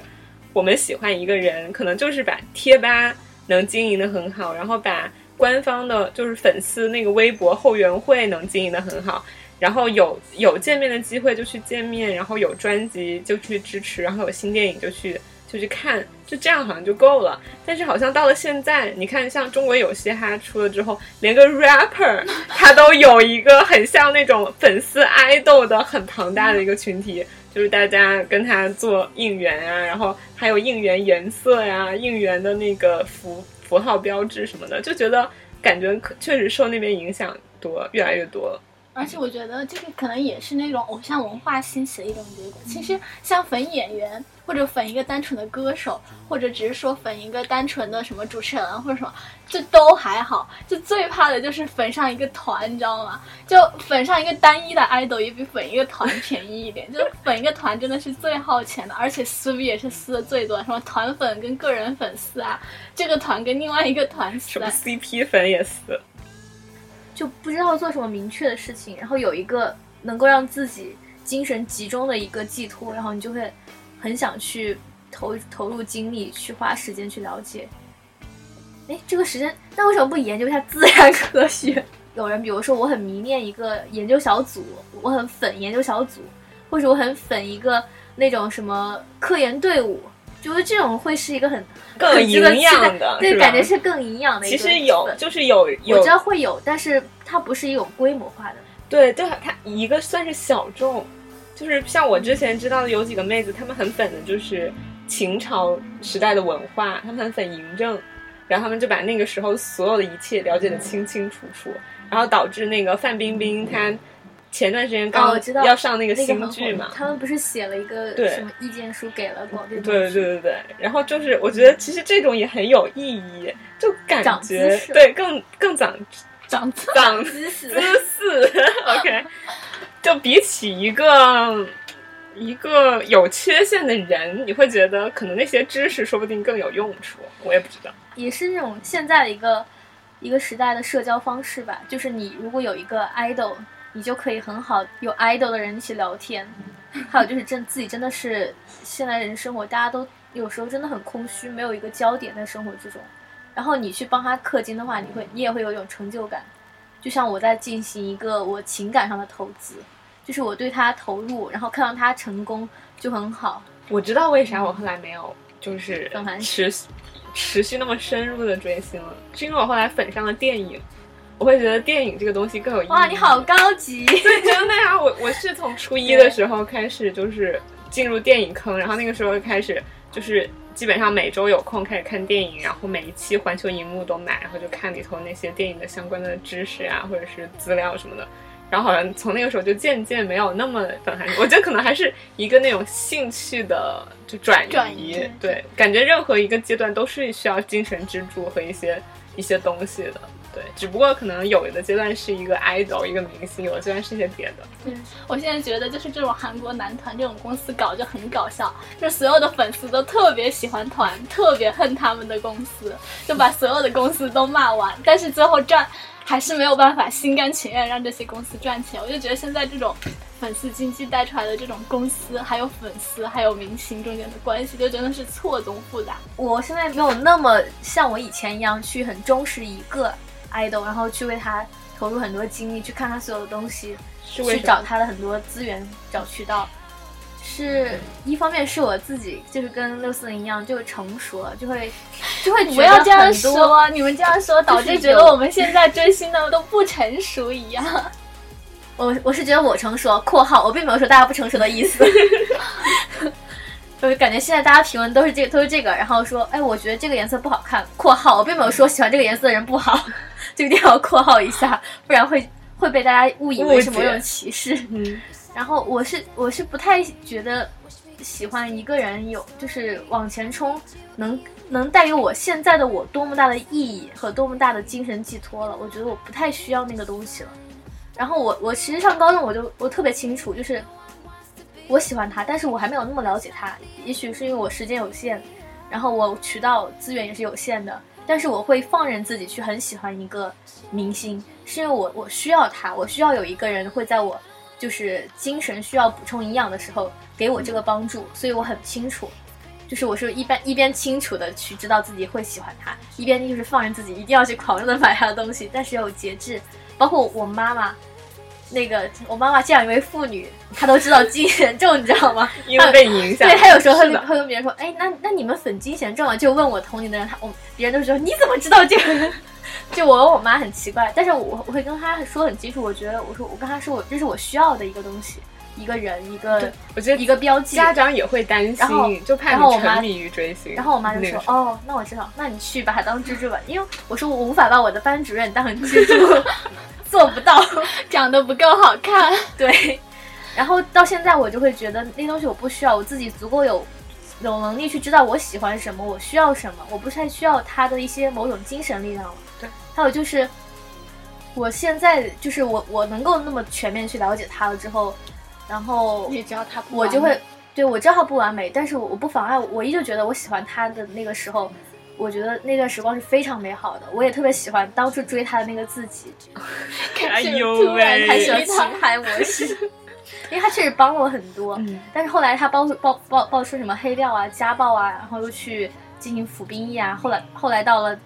我们喜欢一个人，可能就是把贴吧能经营的很好，然后把官方的就是粉丝那个微博后援会能经营的很好，然后有有见面的机会就去见面，然后有专辑就去支持，然后有新电影就去就去看，就这样好像就够了。但是好像到了现在，你看像中国有嘻哈出了之后，连个 rapper 他都有一个很像那种粉丝 idol 的很庞大的一个群体。就是大家跟他做应援啊，然后还有应援颜色呀、应援的那个符符号标志什么的，就觉得感觉可确实受那边影响多，越来越多了。而且我觉得这个可能也是那种偶像文化兴起的一种结果。其实像粉演员，或者粉一个单纯的歌手，或者只是说粉一个单纯的什么主持人或者什么，这都还好。就最怕的就是粉上一个团，你知道吗？就粉上一个单一的 idol 也比粉一个团便宜一点。就是粉一个团真的是最耗钱的，而且撕逼也是撕的最多，什么团粉跟个人粉丝啊，这个团跟另外一个团撕什么 CP 粉也撕。就不知道做什么明确的事情，然后有一个能够让自己精神集中的一个寄托，然后你就会很想去投投入精力，去花时间去了解。哎，这个时间，那为什么不研究一下自然科学？有人比如说我很迷恋一个研究小组，我很粉研究小组，或者我很粉一个那种什么科研队伍，觉得这种会是一个很更营养的，对，感觉是更营养的一个其实有，就是有有我知道会有，但是它不是一种规模化的。对，对它一个算是小众，就是像我之前知道的有几个妹子，她们很粉的就是秦朝时代的文化，她们很粉嬴政，然后她们就把那个时候所有的一切了解的清清楚楚，然后导致那个范冰冰她前段时间哦刚要上那个新剧嘛，他们不是写了一个什么意见书给了广电对对对对对，然后就是我觉得其实这种也很有意义，就感觉对更更长长。长姿势姿势，OK，就比起一个一个有缺陷的人，你会觉得可能那些知识说不定更有用处，我也不知道。也是那种现在的一个一个时代的社交方式吧。就是你如果有一个 idol，你就可以很好有 idol 的人一起聊天。还有就是真自己真的是现在人生活，大家都有时候真的很空虚，没有一个焦点在生活之中。然后你去帮他氪金的话，你会你也会有一种成就感。就像我在进行一个我情感上的投资，就是我对他投入，然后看到他成功就很好。我知道为啥我后来没有就是粉韩持持续那么深入的追星了，是因为我后来粉上了电影，我会觉得电影这个东西更有意义。哇，你好高级！对，真的呀，我我是从初一的时候开始就是进入电影坑，然后那个时候开始就是基本上每周有空开始看电影，然后每一期环球荧幕都买，然后就看里头那些电影的相关的知识啊，或者是资料什么的。然后好像从那个时候就渐渐没有那么粉韩剧，我觉得可能还是一个那种兴趣的就转移，转移对对，感觉任何一个阶段都是需要精神支柱和一些一些东西的。对，只不过可能有的阶段是一个 idol 一个明星，有的阶段是一些别的。嗯我现在觉得就是这种韩国男团这种公司搞就很搞笑，就所有的粉丝都特别喜欢团，特别恨他们的公司，就把所有的公司都骂完，但是最后赚还是没有办法心甘情愿让这些公司赚钱。我就觉得现在这种粉丝经济带出来的这种公司，还有粉丝还有明星中间的关系，就真的是错综复杂。我现在没有那么像我以前一样去很忠实一个 idol，然后去为他投入很多精力，去看他所有的东西，去？找他的很多资源、找渠道。是一方面是我自己就是跟六四零一样，就成熟了，就会就会觉得不要这样说，你们这样说导致觉得我们现在追星的都不成熟一样。我我是觉得我成熟（括号我并没有说大家不成熟的意思），就是感觉现在大家评论都是这个都是这个，然后说哎，我觉得这个颜色不好看（括号我并没有说喜欢这个颜色的人不好），这个一定要括号一下，不然会会被大家误以为是某种歧视。嗯，然后我是我是不太觉得喜欢一个人有就是往前冲，能能带给我现在的我多么大的意义和多么大的精神寄托了。我觉得我不太需要那个东西了。然后我我其实上高中我就我特别清楚，就是我喜欢他，但是我还没有那么了解他。也许是因为我时间有限，然后我渠道资源也是有限的，但是我会放任自己去很喜欢一个明星，是因为我我需要他，我需要有一个人会在我就是精神需要补充营养的时候给我这个帮助，所以我很清楚。就是我是一般一边清楚的去知道自己会喜欢他，一边就是放任自己一定要去狂热的买他的东西，但是要有节制。包括我妈妈，那个我妈妈这样一位妇女，她都知道金贤重，你知道吗？因为被影响。对，她有时候会会跟别人说，哎，那那你们粉金贤重啊？就问我同龄的人，他我别人都说你怎么知道这个？就我跟我妈很奇怪，但是我我会跟她说很清楚，我觉得我说我跟她说我这是我需要的一个东西，一个人，一个我觉得一个标记。家长也会担然后心，就怕你沉迷于追星。然后我妈就那个：“说哦，那我知道，那你去把它当蜘蛛吧。”因为我说我无法把我的班主任当成蜘蛛，做不到。长得不够好看。对，然后到现在我就会觉得那东西我不需要，我自己足够有有能力去知道我喜欢什么，我需要什么，我不太需要他的一些某种精神力量了。对，还有就是我现在就是我我能够那么全面去了解他了之后，然后你知道他不我就会对我知道他不完美，但是我我不妨碍我，依旧觉得我喜欢他的那个时候。我觉得那段时光是非常美好的，我也特别喜欢当初追他的那个自己，哎呦突然，开始了情海模式，因为他确实帮了我很多。嗯但是后来他爆爆爆爆出什么黑料啊、家暴啊，然后又去进行服兵役啊。后来后来到了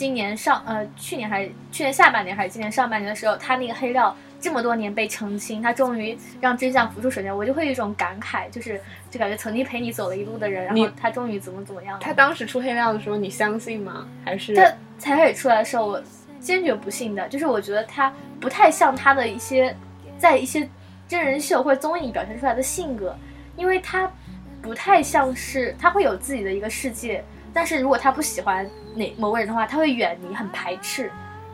今年上呃去年还是去年下半年还是今年上半年的时候，他那个黑料这么多年被澄清，他终于让真相浮出水面，我就会有一种感慨，就是就感觉曾经陪你走了一路的人，然后他终于怎么怎么样了。他当时出黑料的时候，你相信吗？还是他才开始出来的时候，我坚决不信的，就是我觉得他不太像他的一些在一些真人秀或者综艺里表现出来的性格，因为他不太像是他会有自己的一个世界，但是如果他不喜欢哪某个人的话，他会远离，很排斥，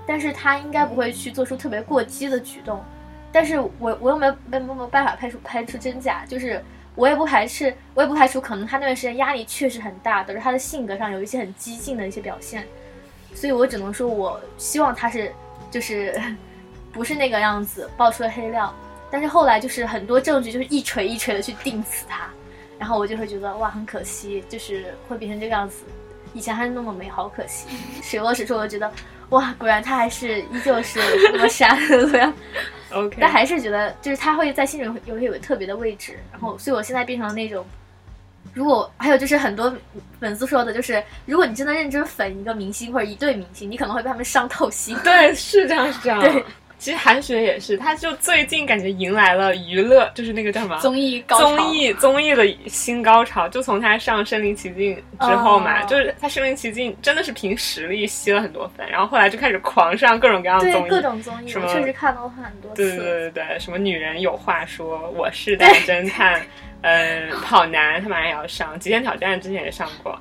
但是他应该不会去做出特别过激的举动，但是我我又没有没没办法排除排除真假，就是。我也不排斥，我也不排除可能他那段时间压力确实很大，导致他的性格上有一些很激进的一些表现，所以我只能说，我希望他是就是 不是那个样子爆出了黑料，但是后来就是很多证据就是一锤一锤的去定死他，然后我就会觉得哇很可惜，就是会变成这个样子，以前还是那么美好，可惜水落石出，我觉得哇果然他还是依旧是那么傻的模样。OK？但还是觉得，就是他会在心里有有个特别的位置，然后，所以我现在变成了那种，如果还有就是很多粉丝说的，就是如果你真的认真粉一个明星或者一对明星，你可能会被他们伤透心。对，是这样，是这样。对，其实韩雪也是，她就最近感觉迎来了娱乐，就是那个叫什么？综艺高潮。综艺综艺的新高潮，就从她上《身临其境》之后嘛，哦。就是她《身临其境》真的是凭实力吸了很多粉，然后后来就开始狂上各种各样的综艺，各种综艺，确实看到很多次。对对对对对，什么女人有话说，我是大侦探，嗯，跑男他马上也要上，极限挑战之前也上过，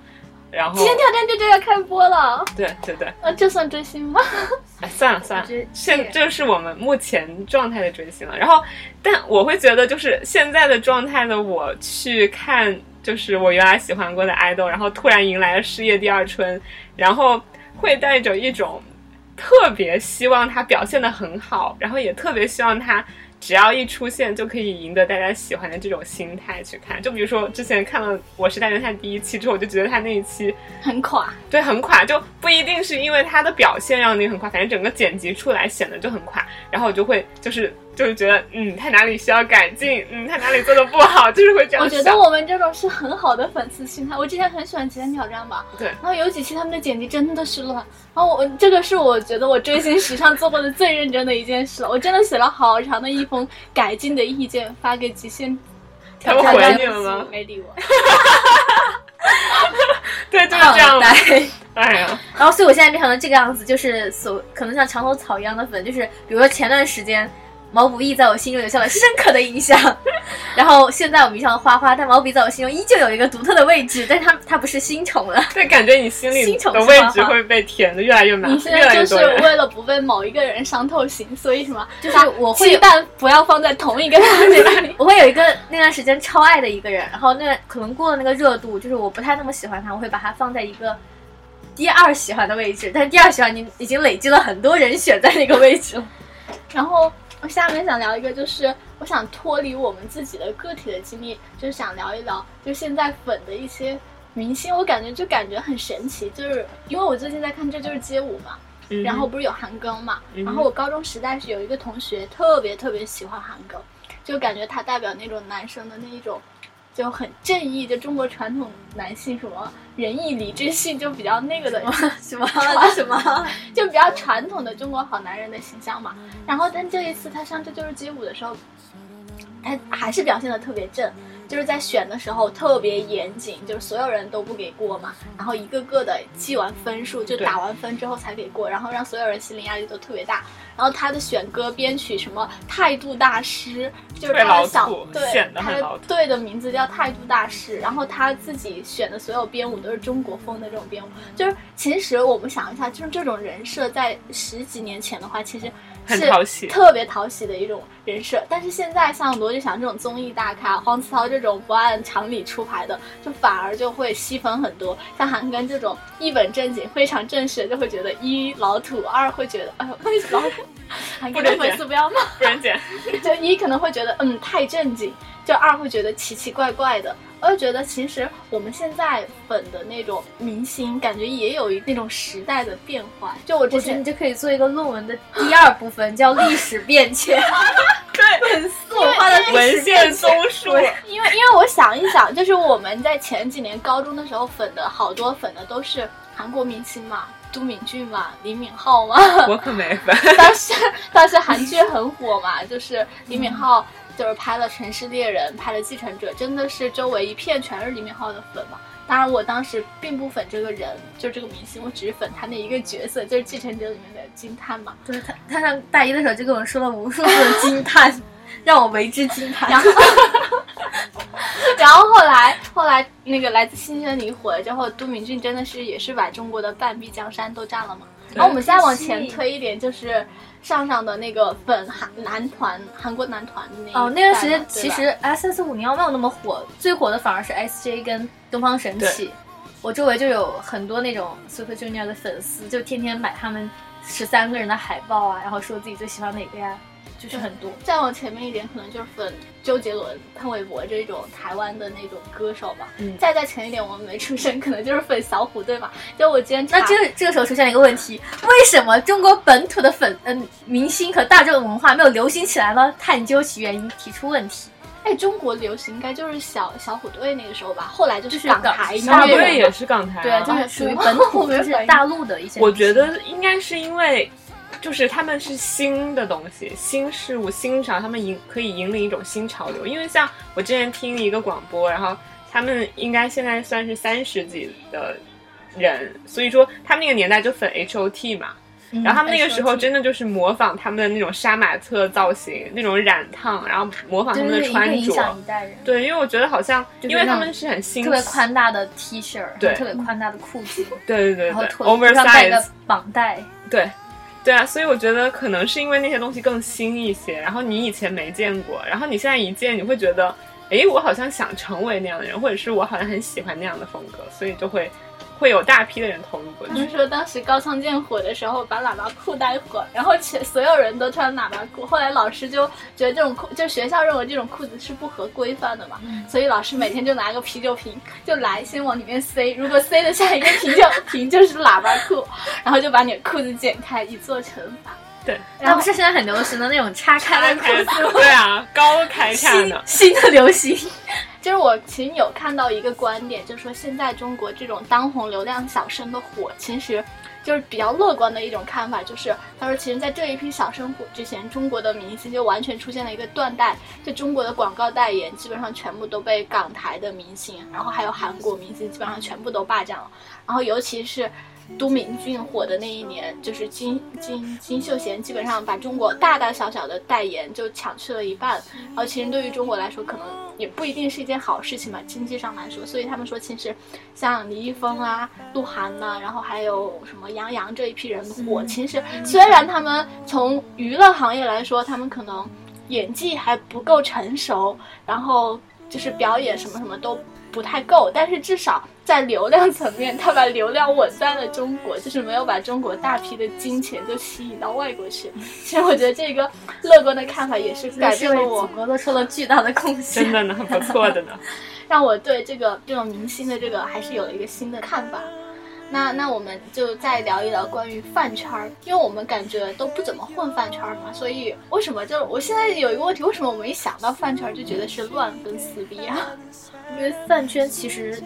然后极限挑战就就要开播了，对对对，呃，这算追星吗？哎，算了算了现这这是我们目前状态的追星了。然后，但我会觉得，就是现在的状态的我去看，就是我原来喜欢过的爱豆，然后突然迎来了事业第二春，然后会带着一种特别希望他表现的很好，然后也特别希望他。只要一出现就可以赢得大家喜欢的这种心态去看，就比如说之前看了《我是大侦探》第一期之后，我就觉得他那一期很垮，对，很垮，就不一定是因为他的表现让你很垮，反正整个剪辑出来显得就很垮，然后我就会就是就是觉得，嗯，他哪里需要改进，嗯，他哪里做的不好，就是会这样想。我觉得我们这种是很好的粉丝心态。我之前很喜欢《极限挑战》吧，对然后有几期他们的剪辑真的是乱，然后我这个是我觉得我追星史上做过的最认真的一件事了。我真的写了好长的一封改进的意见发给极限他们回挑战你了吗？没理我。对，就是这样。对。哎呀，然后，所以我现在变成了这个样子，就是所可能像墙头草一样的粉，就是比如说前段时间毛不易在我心中留下了深刻的印象。然后现在我迷上了花花，但毛不易在我心中依旧有一个独特的位置，但是他他不是新宠了。对，感觉你心里的位置会被填的越来越满，你现在就是。为了不被某一个人伤透心，所以什么？就是我会鸡蛋不要放在同一个 人那里。我会有一个那段时间超爱的一个人，然后那可能过了那个热度，就是我不太那么喜欢他，我会把他放在一个第二喜欢的位置，但是第二喜欢你已经累积了很多人选在那个位置了。然后我下面想聊一个，就是我想脱离我们自己的个体的经历，就是想聊一聊，就现在粉的一些明星，我感觉就感觉很神奇，就是因为我最近在看《这就是街舞》嘛，嗯然后不是有韩庚嘛，嗯然后我高中时代是有一个同学特别特别喜欢韩庚，就感觉他代表那种男生的那一种。就很正义，就中国传统男性什么仁义礼智信，就比较那个的什么？这 什么？就比较传统的中国好男人的形象嘛。然后，但这一次他上这就是街舞的时候，他还是表现的特别正，就是在选的时候特别严谨，就是所有人都不给过嘛，然后一个个的记完分数，就打完分之后才给过，然后让所有人心理压力都特别大。然后他的选歌编曲什么态度大师，就是他的小对显得他的队的名字叫态度大师，然后他自己选的所有编舞都是中国风的这种编舞，就是其实我们想一下，就是这种人设在十几年前的话，其实是很讨喜特别讨喜的一种人设。但是现在像罗志祥这种综艺大咖，黄子韬这种不按常理出牌的，就反而就会吸粉很多。像韩庚这种一本正经、非常正式的，就会觉得一老土，二会觉得哎呦老土。韩庚的粉丝不要骂，不然剪。就一可能会觉得嗯太正经，就二会觉得奇奇怪怪的。我就觉得其实我们现在粉的那种明星，感觉也有一那种时代的变化。就我之前我觉得你就可以做一个论文的第二部分，叫历史变迁，对，粉丝文化的文献迁。综述。因为因为我想一想，就是我们在前几年高中的时候粉的好多粉的都是韩国明星嘛，都敏俊嘛，李敏镐嘛。我可没粉。当时当时韩剧很火嘛，就是李敏镐就是拍了《城市猎人》，拍了《继承者》，真的是周围一片全是李敏镐的粉嘛。当然，我当时并不粉这个人，就这个明星，我只是粉他那一个角色，就是《继承者》里面的金叹嘛。对他，他上大一的时候就跟我说了无数次的惊叹，让我为之惊叹。然后，然后后来后来那个来自星星的你火了之后，都敏俊真的是也是把中国的半壁江山都占了嘛。然后我们再往前推一点，就是上上的那个粉韩男团，韩国男团的那一哦，那段时间其实 S S 五零幺没有那么火，最火的反而是 S J 跟东方神起。我周围就有很多那种 Super Junior 的粉丝，就天天买他们十三个人的海报啊，然后说自己最喜欢哪个呀，就是很多。再往前面一点，可能就是粉周杰伦、潘玮柏这种台湾的那种歌手吧。嗯再再前一点，我们没出生，可能就是粉小虎队嘛。就我今天那这这个时候出现了一个问题：为什么中国本土的粉嗯、明星和大众文化没有流行起来呢？探究其原因，提出问题。哎，中国流行应该就是小小虎队那个时候吧，后来就就是是港港台音小虎乐人嘛小虎队也是港台、啊，对，就是属于 本我土，就是大陆的一些。我觉得应该是因为，就是他们是新的东西、新事物、新潮，他们引可以引领一种新潮流。因为像我之前听一个广播，然后他们应该现在算是三十几的人，所以说他们那个年代就粉 H O T 嘛。嗯，然后他们那个时候真的就是模仿他们的那种杀马特造型，那种染烫，然后模仿他们的穿着。对，因为我觉得好像，因为他们是很新特别，宽大的 T 恤，对特别宽大的裤子，对对对对然后腿上带，oversize 个绑带。对，对啊，所以我觉得可能是因为那些东西更新一些，然后你以前没见过，然后你现在一见，你会觉得，诶，我好像想成为那样的人，或者是我好像很喜欢那样的风格，所以就会会有大批的人投入过去。他们说当时高仓健火的时候，把喇叭裤带火，然后全所有人都穿喇叭裤。后来老师就觉得这种裤，就学校认为这种裤子是不合规范的嘛，所以老师每天就拿个啤酒瓶就来先往里面塞，如果塞得下一个啤酒瓶就是喇叭裤，然后就把你的裤子剪开以做惩罚。对，然后那不是现在很流行的那种叉开的裤子吗？对啊，高开看新的，新的流行。就是我其实有看到一个观点，就是说现在中国这种当红流量小生的火，其实就是比较乐观的一种看法，就是他说，其实，在这一批小生火之前，中国的明星就完全出现了一个断代，就中国的广告代言基本上全部都被港台的明星，然后还有韩国明星基本上全部都霸占了，然后尤其是。都敏俊火的那一年，就是金金金秀贤基本上把中国大大小小的代言就抢去了一半，然后其实对于中国来说，可能也不一定是一件好事情吧，经济上来说。所以他们说，其实像李易峰啊、鹿晗呐、然后还有什么杨洋这一批人火，其实虽然他们从娱乐行业来说，他们可能演技还不够成熟，然后就是表演什么什么都不太够，但是至少在流量层面，他把流量稳在了中国，就是没有把中国大批的金钱就吸引到外国去。其实我觉得这个乐观的看法也是改变了我祖国做出了巨大的贡献。真的呢，不错的呢。让我对这个这种明星的这个还是有了一个新的看法。那那我们就再聊一聊关于饭圈儿，因为我们感觉都不怎么混饭圈儿嘛，所以为什么就我现在有一个问题，为什么我们一想到饭圈儿就觉得是乱跟撕逼啊？因为饭圈其实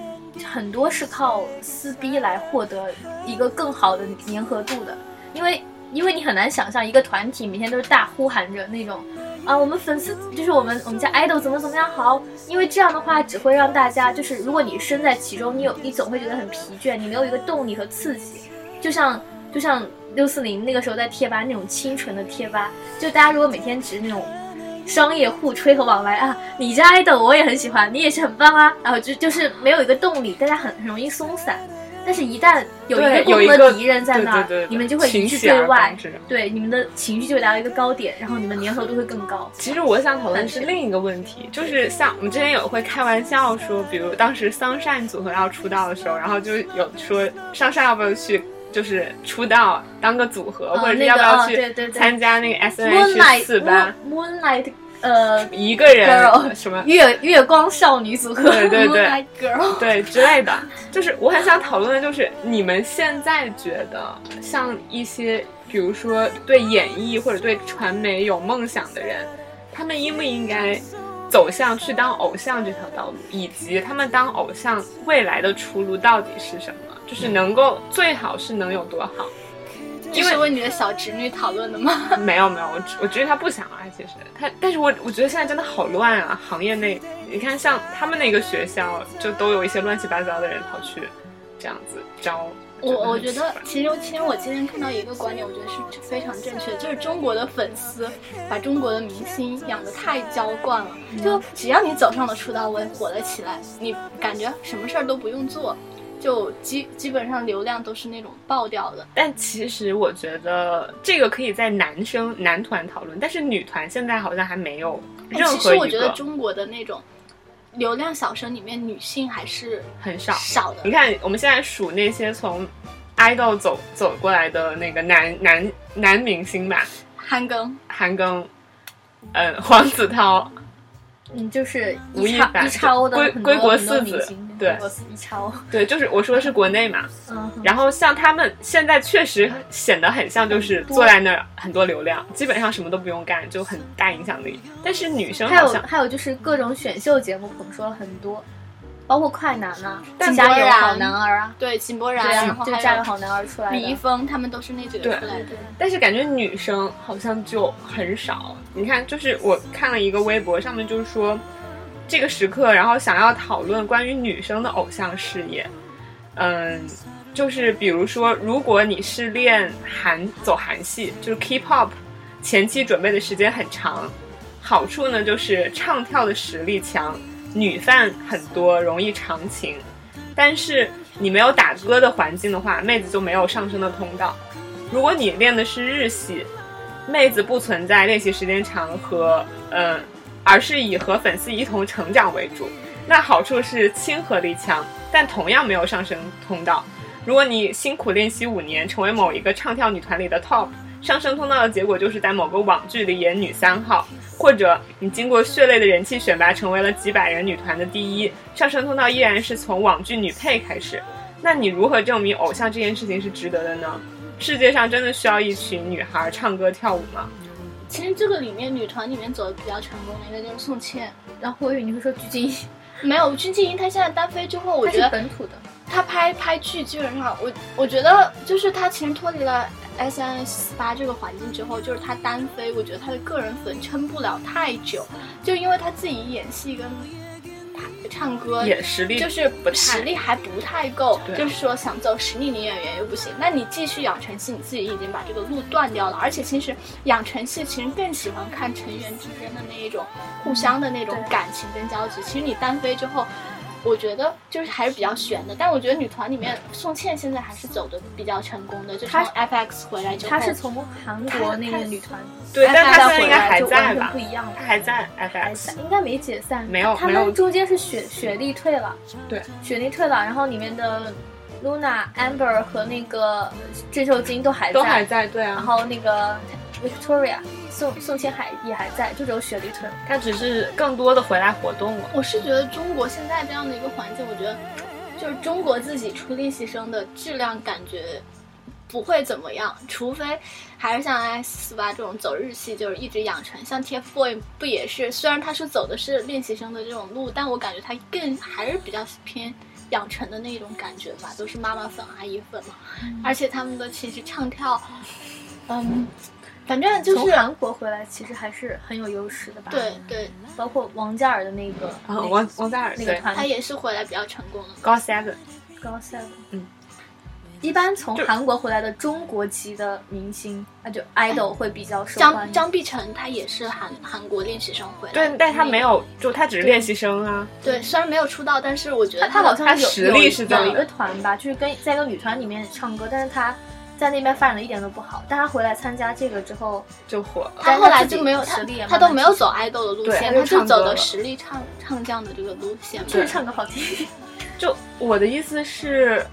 很多是靠撕逼来获得一个更好的粘合度的，因为因为你很难想象一个团体每天都是大呼喊着那种啊，我们粉丝就是我们我们家 idol 怎么怎么样好，因为这样的话只会让大家就是如果你身在其中，你有你总会觉得很疲倦，你没有一个动力和刺激，就像就像六四零那个时候在贴吧那种清纯的贴吧，就大家如果每天只是那种。商业互吹和往来啊，你家 idol 我也很喜欢，你也是很棒啊，然后就就是没有一个动力，大家很很容易松散。但是，一旦有一个共同有一个的敌人在那儿，你们就会一致情绪对外，对你们的情绪就会达到一个高点，然后你们粘合度会更高。其实我想讨论的是另一个问题，就是像我们之前有会开玩笑说，比如当时桑善组合要出道的时候，然后就有说桑善要不要去，就是出道当个组合，或者是要不要去参加那个 S N H Moonlight 四班，Moon- Moonlight 呃一个人 Girl 什么？月月光少女组合，对对对。Moonlight Girl，对之类的，就是我很想讨论的，就是你们现在觉得像一些，比如说对演艺或者对传媒有梦想的人，他们应不应该走向去当偶像这条道路，以及他们当偶像未来的出路到底是什么？就是能够最好是能有多好？这是为你的小侄女讨论的吗？没有没有，我我觉得她不想啊，其实她，但是我我觉得现在真的好乱啊，行业内，你看像他们那个学校，就都有一些乱七八糟的人跑去这样子招。我我觉得，其实其实我今天看到一个观点，我觉得是非常正确的，就是中国的粉丝把中国的明星养得太娇惯了，就只要你走上了出道位，火了起来，你感觉什么事儿都不用做，就基基本上流量都是那种爆掉的。但其实我觉得这个可以在男生男团讨论，但是女团现在好像还没有其实我觉得中国的那种流量小生里面，女性还是很少。少的你。看，我们现在数那些从 idol 走走过来的那个男男男明星吧，韩庚，韩庚，嗯，黄子韬，嗯，就是吴亦凡一超的归归国四子对一超，对，就是我说的是国内嘛。嗯，然后像他们现在确实显得很像，就是坐在那儿很多流量，基本上什么都不用干，就很大影响力。但是女生还有好像还有就是各种选秀节目我们说了很多，包括快男啊，但加油好男儿啊，对井柏然，然后还有就加油好男儿出来李易。峰，他们都是那几个对出来的。但是感觉女生好像就很少。你看，就是我看了一个微博，上面就是说，这个时刻，然后想要讨论关于女生的偶像事业，嗯，就是比如说，如果你是练韩走韩系，就是 K-pop，前期准备的时间很长，好处呢就是唱跳的实力强，女饭很多，容易长情。但是你没有打歌的环境的话，妹子就没有上升的通道。如果你练的是日系，妹子不存在练习时间长和嗯，而是以和粉丝一同成长为主。那好处是亲和力强，但同样没有上升通道。如果你辛苦练习五年，成为某一个唱跳女团里的 top，上升通道的结果就是在某个网剧里演女三号，或者你经过血泪的人气选拔，成为了几百人女团的第一，上升通道依然是从网剧女配开始。那你如何证明偶像这件事情是值得的呢？世界上真的需要一群女孩唱歌跳舞吗？其实这个里面女团里面走的比较成功的应该就是宋茜，然后我以为你会说鞠婧祎，没有鞠婧祎，她现在单飞之后，我觉得本土的，她拍拍剧基本上，我我觉得就是她其实脱离了 S N S 八这个环境之后，就是他单飞，我觉得他的个人粉撑不了太久，就因为他自己演戏跟唱歌也实力就是实力还不太够，就是说想走实力女演员又不行，那你继续养成系，你自己已经把这个路断掉了。而且其实养成系其实更喜欢看成员之间的那一种互相的那种感情跟交集。其实你单飞之后。我觉得就是还是比较悬的，但我觉得女团里面宋茜现在还是走的比较成功的，就从她 FX 回来之后，她是从韩国那个女团对，但她回现在应该还在就完全吧不？一样了。他还在 FX，应该没解散，没有他没有们中间是雪雪莉退了，对，雪莉退了，然后里面的 Luna、Amber 和那个郑秀晶都还在，都还在，对然啊，后那个 Victoria 宋宋茜海也还在，就只有雪莉退了。他只是更多的回来活动了。我是觉得中国现在这样的一个环境，我觉得就是中国自己出练习生的质量感觉不会怎么样，除非还是像 S 四八这种走日系，就是一直养成。像 TFBOY 不也是，虽然他是走的是练习生的这种路，但我感觉他更还是比较偏。养成的那种感觉吧，都是妈妈粉、阿姨粉嘛，而且他们的其实唱跳，嗯，反正就是从韩国回来，其实还是很有优势的吧？对，对，包括王嘉尔的那个王王嘉尔那个团他也是回来比较成功的。高 seven，高 seven，嗯，一般从韩国回来的中国籍的明星，那就 idol 会比较受欢张迎。张碧晨她也是韩韩国练习生回来，对，但她没有，就她只是练习生啊。对，虽然没有出道，但是我觉得他他好像他有实力是在有一个团吧，就是跟在一个女团里面唱歌，但是他在那边发展的一点都不好。但他回来参加这个之后，就火了。他后来就没有他实力也他都没有走爱豆的路线，他就走的实力唱唱将的这个路线嘛。就是唱歌好听。就我的意思是，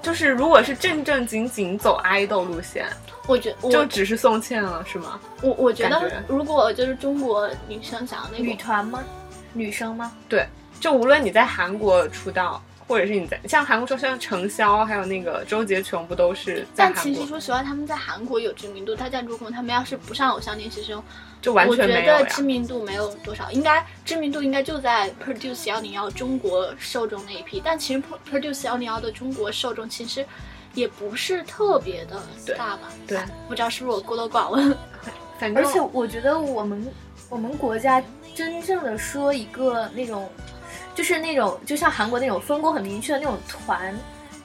就是如果是正正经经走爱豆路线，我觉我就只是宋茜了，是吗？我我觉得觉如果就是中国女生想要那个女团吗？女生吗？对，就无论你在韩国出道，或者是你在像韩国说像程潇，还有那个周杰琼，不都是在但其实说实话，他们在韩国有知名度，但在中国他们要是不上偶像练习生，就完我觉全没有呀得知？名度没有多少，应该知名度应该就在 Produce 幺零幺中国受众那一批，但其实 Pro- Produce 幺零幺的中国受众其实也不是特别的大吧？对，不知道是不是我孤陋寡闻。反正而且我觉得我们我们国家真正的说一个那种，就是那种就像韩国那种分工很明确的那种团，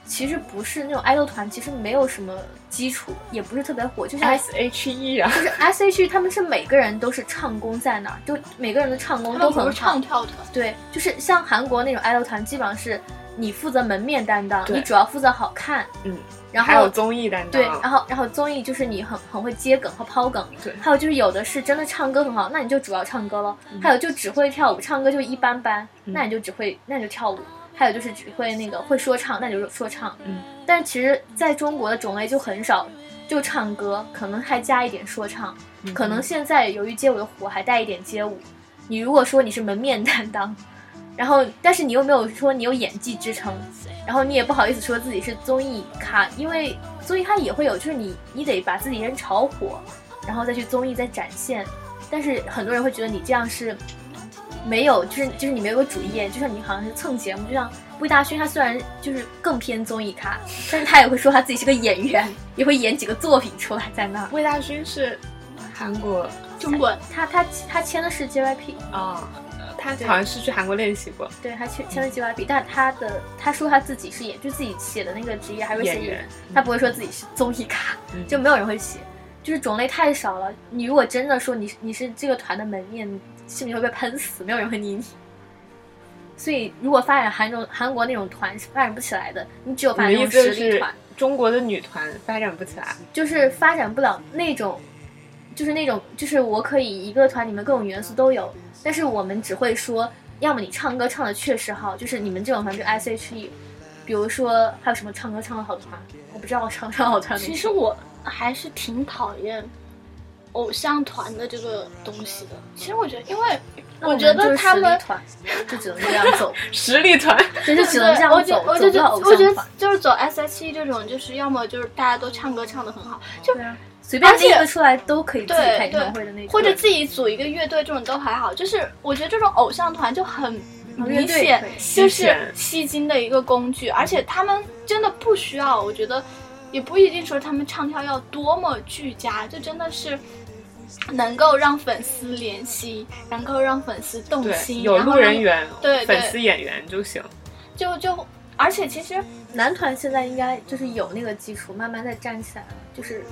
其实不是那种爱豆团，其实没有什么基础，也不是特别火。就像 S H E 啊，就是 S H E 他们是每个人都是唱功在那儿，就每个人的唱功都很好唱。跳团，对，就是像韩国那种爱豆团，基本上是你负责门面担当，你主要负责好看，嗯，然后还有综艺担当，对，然后然后综艺就是你很很会接梗和抛梗，对还有就是有的是真的唱歌很好，那你就主要唱歌咯。还有就只会跳舞，唱歌就一般般，嗯那你就只会那你就跳舞。还有就是只会那个会说唱，那就是说唱。嗯，但其实在中国的种类就很少，就唱歌，可能还加一点说唱。嗯可能现在由于街舞的火，还带一点街舞。你如果说你是门面担当，然后但是你又没有说你有演技支撑，然后你也不好意思说自己是综艺咖，因为综艺咖也会有，就是你你得把自己先炒火，然后再去综艺再展现。但是很多人会觉得你这样是没有，就是就是你没有个主业，就像你好像是蹭节目，就像魏大勋，他虽然就是更偏综艺咖，但是他也会说他自己是个演员，也会演几个作品出来在那儿。魏大勋是韩国中国他他他签的是 JYP，啊，呃他好像是去韩国练习过对他去签了 JYP，但他的他说他自己是演，就自己写的那个职业还是写演员，他不会说自己是综艺咖，嗯就没有人会写，就是种类太少了。你如果真的说你你是这个团的门面，心里会被喷死，没有人会理你。所以，如果发展韩种韩国那种团是发展不起来的，你只有发展实力团，中国的女团发展不起来？就是发展不了那种，就是那种，就是我可以一个团里面各种元素都有，但是我们只会说，要么你唱歌唱的确实好，就是你们这种团就 S H E，比如说还有什么唱歌唱的好的团，我不知道唱唱好团其实我还是挺讨厌偶像团的这个东西的。其实我觉得，因为我觉得他们团就只能这样走，实力团，对，就只能这样我走，觉我就觉得，走不到偶我觉得。就是走 S H E 这种，就是要么就是大家都唱歌唱的很好，就啊，随便列一个出来都可以自己开演唱会的那种，或者自己组一个乐队，这种都还好。就是我觉得这种偶像团就很明显就是吸金的一个工具，而且他们真的不需要，我觉得也不一定说他们唱跳要多么俱佳，就真的是能够让粉丝怜惜，能够让粉丝动，心，有然后让路人缘，对对粉丝演员就行。就就，而且其实，男团现在应该就是有那个基础，慢慢在站起来了。就是，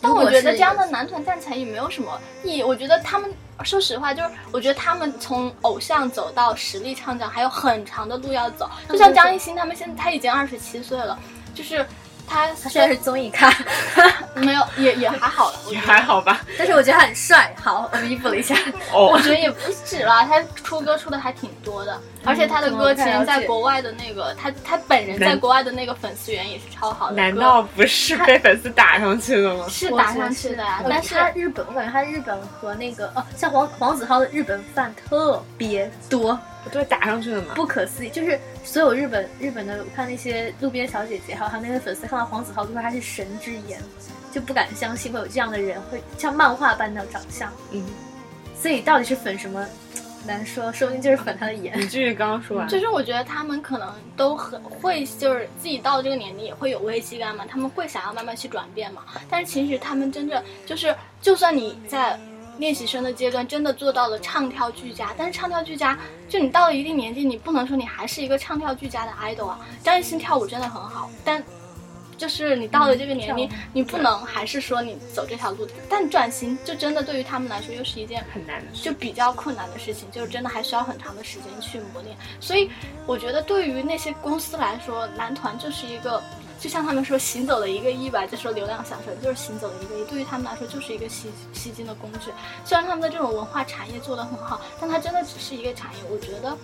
但我觉得这样的男团站起来也没有什么意义。我觉得他们，说实话，就是我觉得他们从偶像走到实力唱将还有很长的路要走。就像张艺兴他们现在他已经二十七岁了，就是他他现在是综艺咖，没有也也还好了，也还好吧。但是我觉得他很帅。好，我弥补了一下。哦 我哦，觉得也不止啦，他出歌出的还挺多的，而且他的歌其实在国外的那个，他他本人在国外的那个粉丝源也是超好的。难道不是被粉丝打上去的吗？是打上去的呀？我但是他日本，我感觉他日本和那个哦，像黄黄子韬的日本饭特别多，不对，打上去的吗？不可思议。就是所有日本日本的，我看那些路边小姐姐，还有他那些粉丝看到黄子韬都说他是神之眼，就不敢相信会有这样的人，会像漫画般的长相。嗯，所以到底是粉什么？难说，说不定就是粉他的颜。你继续刚刚说完。就是我觉得他们可能都很会，就是自己到这个年龄也会有危机感嘛，他们会想要慢慢去转变嘛。但是其实他们真正就是，就算你在练习生的阶段真的做到了唱跳俱佳，但是唱跳俱佳，就你到了一定年纪，你不能说你还是一个唱跳俱佳的 idol 啊。张艺兴跳舞真的很好，但。就是你到了这个年龄，嗯你不能还是说你走这条路，但转型就真的对于他们来说又是一件很难的。就比较困难的事情，就是真的还需要很长的时间去磨练。所以我觉得对于那些公司来说，男团就是一个，就像他们说行走的一个亿吧，就说流量小生就是行走的一个亿，对于他们来说就是一个吸吸金的工具。虽然他们的这种文化产业做得很好，但它真的只是一个产业。我觉得。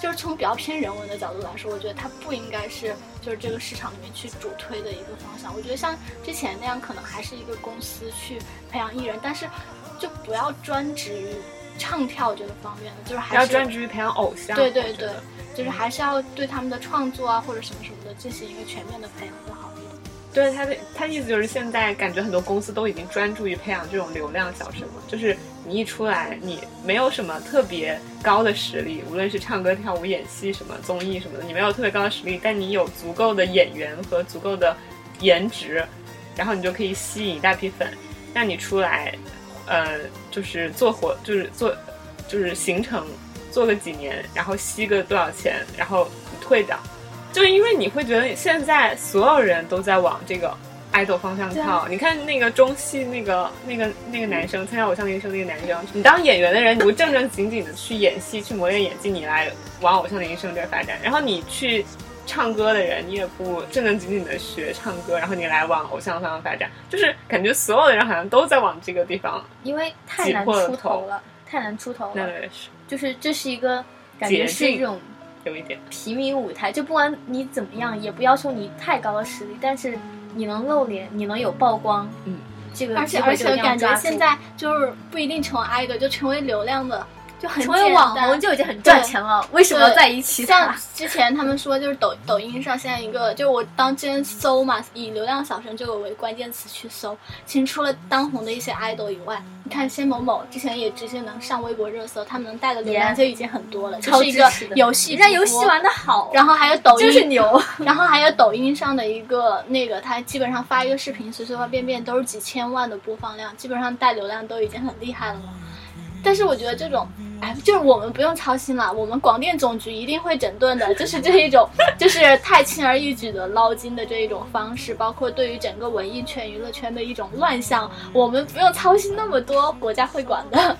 就是从比较偏人文的角度来说，我觉得它不应该是就是这个市场里面去主推的一个方向。我觉得像之前那样，可能还是一个公司去培养艺人，但是就不要专职于唱跳这个方面的，就是还是要专职于培养偶像。对对对就是还是要对他们的创作啊或者什么什么的进行一个全面的培养会好一点。对他的他意思就是现在感觉很多公司都已经专注于培养这种流量小生了，就是你一出来，你没有什么特别高的实力，无论是唱歌、跳舞、演戏什么综艺什么的，你没有特别高的实力，但你有足够的演员和足够的颜值，然后你就可以吸引一大批粉。那你出来，呃，就是做活，就是做，就是形成做个几年，然后吸个多少钱，然后你退掉。就是因为你会觉得现在所有人都在往这个 idol 方向靠。你看那个中戏那个那个那个男生参加偶像练习生那个男生，你当演员的人，你不正正经经的去演戏，去磨练演技，你来往偶像练习生这儿发展。然后你去唱歌的人，你也不正正经经的学唱歌，然后你来往偶像方向发展，就是感觉所有的人好像都在往这个地方。因为太难出头了，太难出头了。那也是就是这是一个感觉是一种有一点。平民舞台，就不管你怎么样，也不要求你太高的实力，但是你能露脸，你能有曝光，嗯，这个而且而且感觉现在就是不一定成为 idol，就成为流量的就很成为网红就已经很赚钱了，为什么要在一起像？之前他们说，就是抖抖音上现在一个，就是我当之前搜嘛，以流量小生这个为关键词去搜，其实除了当红的一些 idol 以外，你看仙某某之前也直接能上微博热搜，他们能带的流量就已经很多了，就超是一个游戏人家游戏玩的好，然后还有抖音，就是牛，然后还有抖音上的一个那个，他基本上发一个视频，随随便便都是几千万的播放量，基本上带流量都已经很厉害了嘛。但是我觉得这种，哎，就是我们不用操心了，我们广电总局一定会整顿的，就是这一种，就是太轻而易举的捞金的这一种方式，包括对于整个文艺圈、娱乐圈的一种乱象，我们不用操心那么多，国家会管的。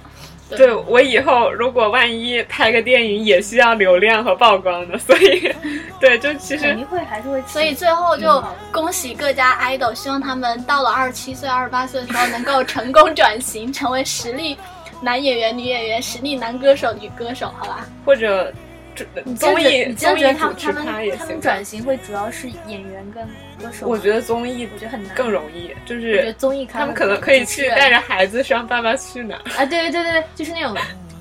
对我以后如果万一拍个电影也需要流量和曝光的，所以 对，就其实肯定会还是会，所以最后就恭喜各家 idol，希望他们到了二十七岁、二十八岁的时候能够成功转型，成为实力男演员、女演员、实力男歌手、女歌手，好吧？或者综艺综艺的觉得他主持们他们也行。他们转型会主要是演员跟歌手？我觉得综艺我觉得很难，更容易，就我觉得是综艺他们可能可以去带着孩子上《爸爸去哪儿》，啊，对对对对，就是那种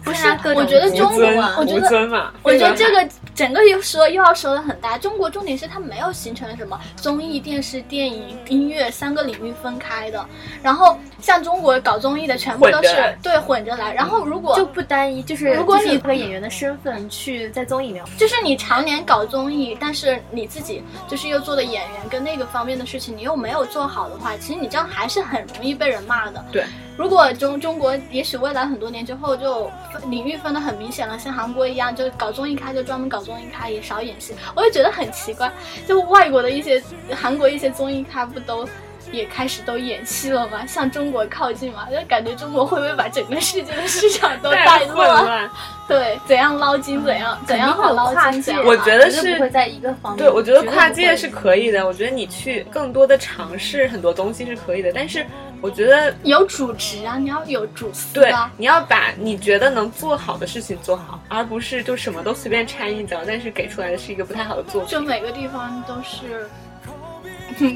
不是各种我觉得中国我觉得我觉得这个整个又说又要说的很大。中国重点是它没有形成什么综艺、电视、电影、音乐三个领域分开的。然后像中国搞综艺的全部都是混对混着来。然后如果就不单一，就是如果你就是这个演员的身份去在综艺里面，就是你常年搞综艺，但是你自己就是又做的演员跟那个方面的事情，你又没有做好的话，其实你这样还是很容易被人骂的。对，如果中中国也许未来很多年之后就领域分得很明显了，像韩国一样，就搞综艺咖就专门搞综艺咖，也少演戏，我就觉得很奇怪。就外国的一些韩国一些综艺咖不都也开始都演戏了吗？向中国靠近嘛，就感觉中国会不会把整个世界的市场都 带太混乱？乱。对，怎样捞金怎样怎样好捞金，怎样我觉得是对不会在一个方面。对，我觉得跨界是可以的。我觉得你去更多的尝试很多东西是可以的，但是我觉得有主职啊，你要有主司对啊。，你要把你觉得能做好的事情做好，而不是就什么都随便掺一脚，但是给出来的是一个不太好的作品。就每个地方都是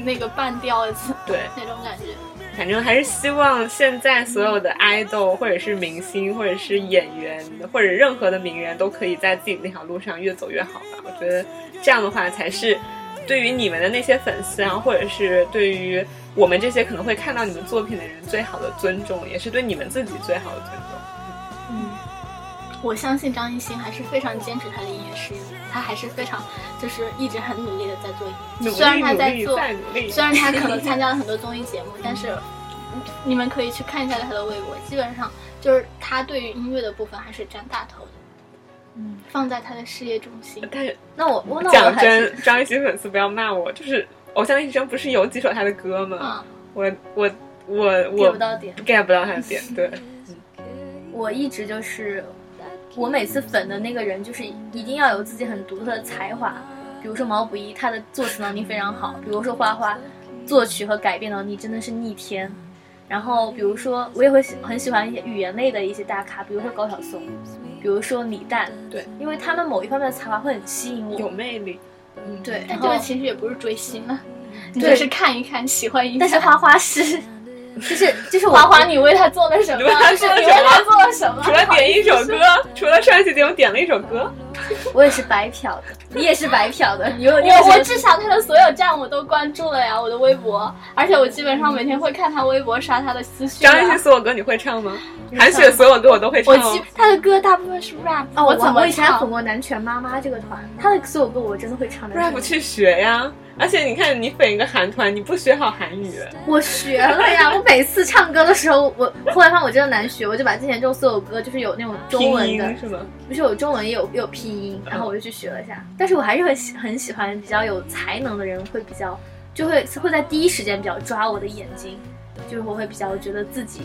那个半吊子对，那种感觉。反正还是希望现在所有的爱豆，或者是明星，或者是演员，或者任何的名人，都可以在自己那条路上越走越好吧。我觉得这样的话才是对于你们的那些粉丝啊，或者是对于我们这些可能会看到你们作品的人最好的尊重，也是对你们自己最好的尊重。嗯，我相信张艺兴还是非常坚持他的音乐事业的，他还是非常就是一直很努力的在做音乐。虽然他在做。虽然他可能参加了很多综艺节目，但是 你们可以去看一下他的微博，基本上就是他对于音乐的部分还是占大头的，嗯，放在他的事业中心。但是那我我那我讲真，张艺兴粉丝不要骂我，就是《偶像练习生》不是有几首他的歌吗？嗯，我我我 get 不到点。get 不到他的点，对。我一直就是，我每次粉的那个人，就是一定要有自己很独特的才华。比如说毛不易，他的作词能力非常好；比如说花花，作曲和改编能力真的是逆天。然后比如说，我也会喜很喜欢一些语言类的一些大咖，比如说高晓松，比如说李诞，对，因为他们某一方面的才华会很吸引我。有魅力，嗯对，但这个其实也不是追星啊，你对就是看一看，喜欢一下。但是花花是，就是就是我花花，你为他做了什么？你为他做了什么你为他做了什么？除了点一首歌，除了上一期节目点了一首歌，我也是白嫖的，你也是白嫖的，你有我我至少他的所有站我都关注了呀，我的微博，而且我基本上每天会看他微博刷他的私讯张艺兴啊。所有歌你会唱吗？韩雪所有歌我都会唱哦我基。他的歌大部分是 rap，哦，我怎么我以前还唱粉过南拳妈妈这个团，他的所有歌我真的会唱的。rap 去学呀！而且你看，你粉一个韩团，你不学好韩语，我学了呀！我每次唱歌的时候，我后来发现我真的难学，我就把之前这种所有歌，就是有那种中文的，音是吗？不是有中文也有也有拼音，然后我就去学了一下。但是我还是很喜很喜欢比较有才能的人，会比较就会会在第一时间比较抓我的眼睛，就是我会比较觉得自己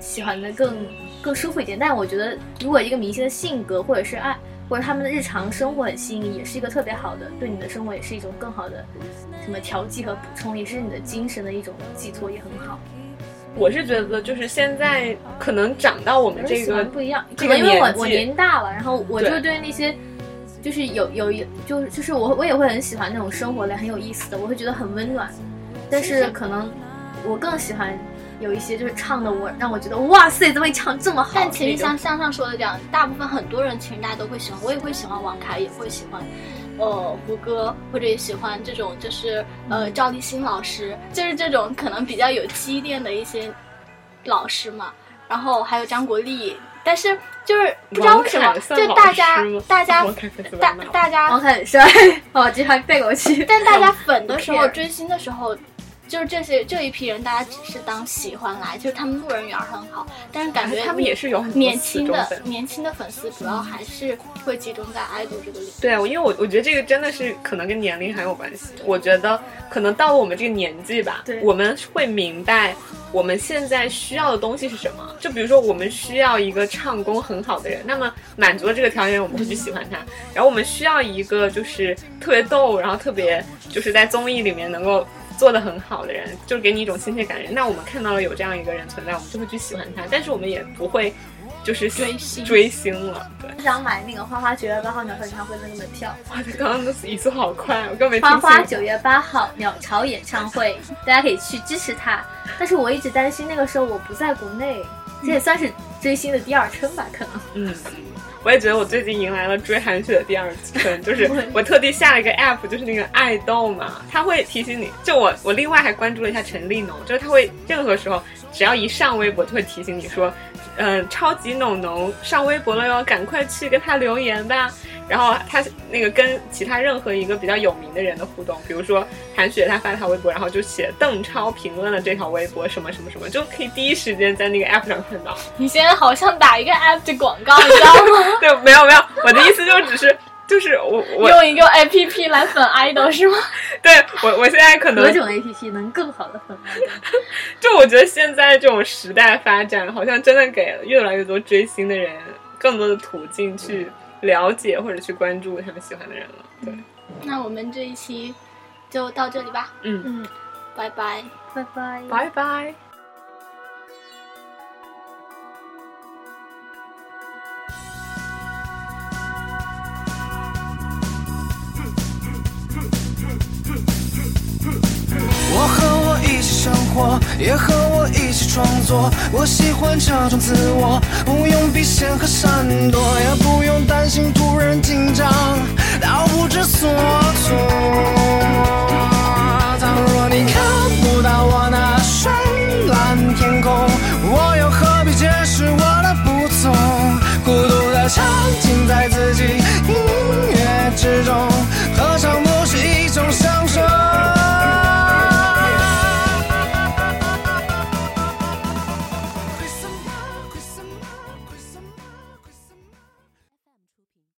喜欢的更更舒服一点。但我觉得，如果一个明星的性格或者是爱或者他们的日常生活很吸引你，也是一个特别好的，对你的生活也是一种更好的什么调剂和补充，也是你的精神的一种寄托，也很好。我是觉得，就是现在可能长到我们这个不一样，可这个能因为我我年龄大了，然后我就对对那些就是有有一就是就是我我也会很喜欢那种生活类很有意思的，我会觉得很温暖。但是可能我更喜欢有一些就是唱的我让我觉得哇塞，怎么会唱这么好？但其实像向上说的这样，大部分很多人其实大家都会喜欢，我也会喜欢王凯，也会喜欢。呃，胡歌或者也喜欢这种，就是呃赵立新老师，就是这种可能比较有积淀的一些老师嘛。然后还有张国立，但是就是不知道为什么，王凯算就大家大家大大家王凯很帅，哦，经常带过去。但大家粉的时候、追星的时候，就是这些这一批人，大家只是当喜欢来，就是他们路人缘很好，但是感觉他们也是有很年轻的年轻的粉丝，主要还是会集中在爱豆这个里。对啊，因为我我觉得这个真的是可能跟年龄很有关系。我觉得可能到了我们这个年纪吧，我们会明白我们现在需要的东西是什么。就比如说，我们需要一个唱功很好的人，那么满足了这个条件，我们会去喜欢他。然后我们需要一个就是特别逗，然后特别就是在综艺里面能够。做的很好的人，就是给你一种亲切感的人。那我们看到了有这样一个人存在，我们就会去喜欢他，但是我们也不会就是追星追星了。对，想买那个花花九月八号鸟巢演唱会的那个门票。哇，他刚刚的语速好快，我根本没听花花清。九月八号鸟巢演唱会，大家可以去支持他。但是我一直担心那个时候我不在国内，这也算是追星的第二春吧，可能。嗯，我也觉得我最近迎来了追韩雪的第二春，就是我特地下了一个 app，就是那个爱豆嘛，它会提醒你。就我我另外还关注了一下陈立农，就是他会任何时候只要一上微博，就会提醒你说，嗯、超级农农上微博了哟，赶快去给他留言吧。然后他那个跟其他任何一个比较有名的人的互动，比如说韩雪她发条微博，然后就写邓超评论了这条微博什么什么什么，就可以第一时间在那个 app 上看到。你现在好像打一个 app 的广告，你知道吗？对，没有没有，我的意思就只是就是我我用一个 app 来粉 idol 是吗？对我我现在可能何种 A P P 能更好的粉爱豆？就我觉得现在这种时代发展，好像真的给了越来越多追星的人更多的途径去了解或者去关注他们喜欢的人了。对，那我们这一期就到这里吧，嗯，嗯，拜拜。拜拜。拜拜。生活，也和我一起创作。我喜欢这种自我，不用避嫌和闪躲，也不用担心突然紧张到不知所措。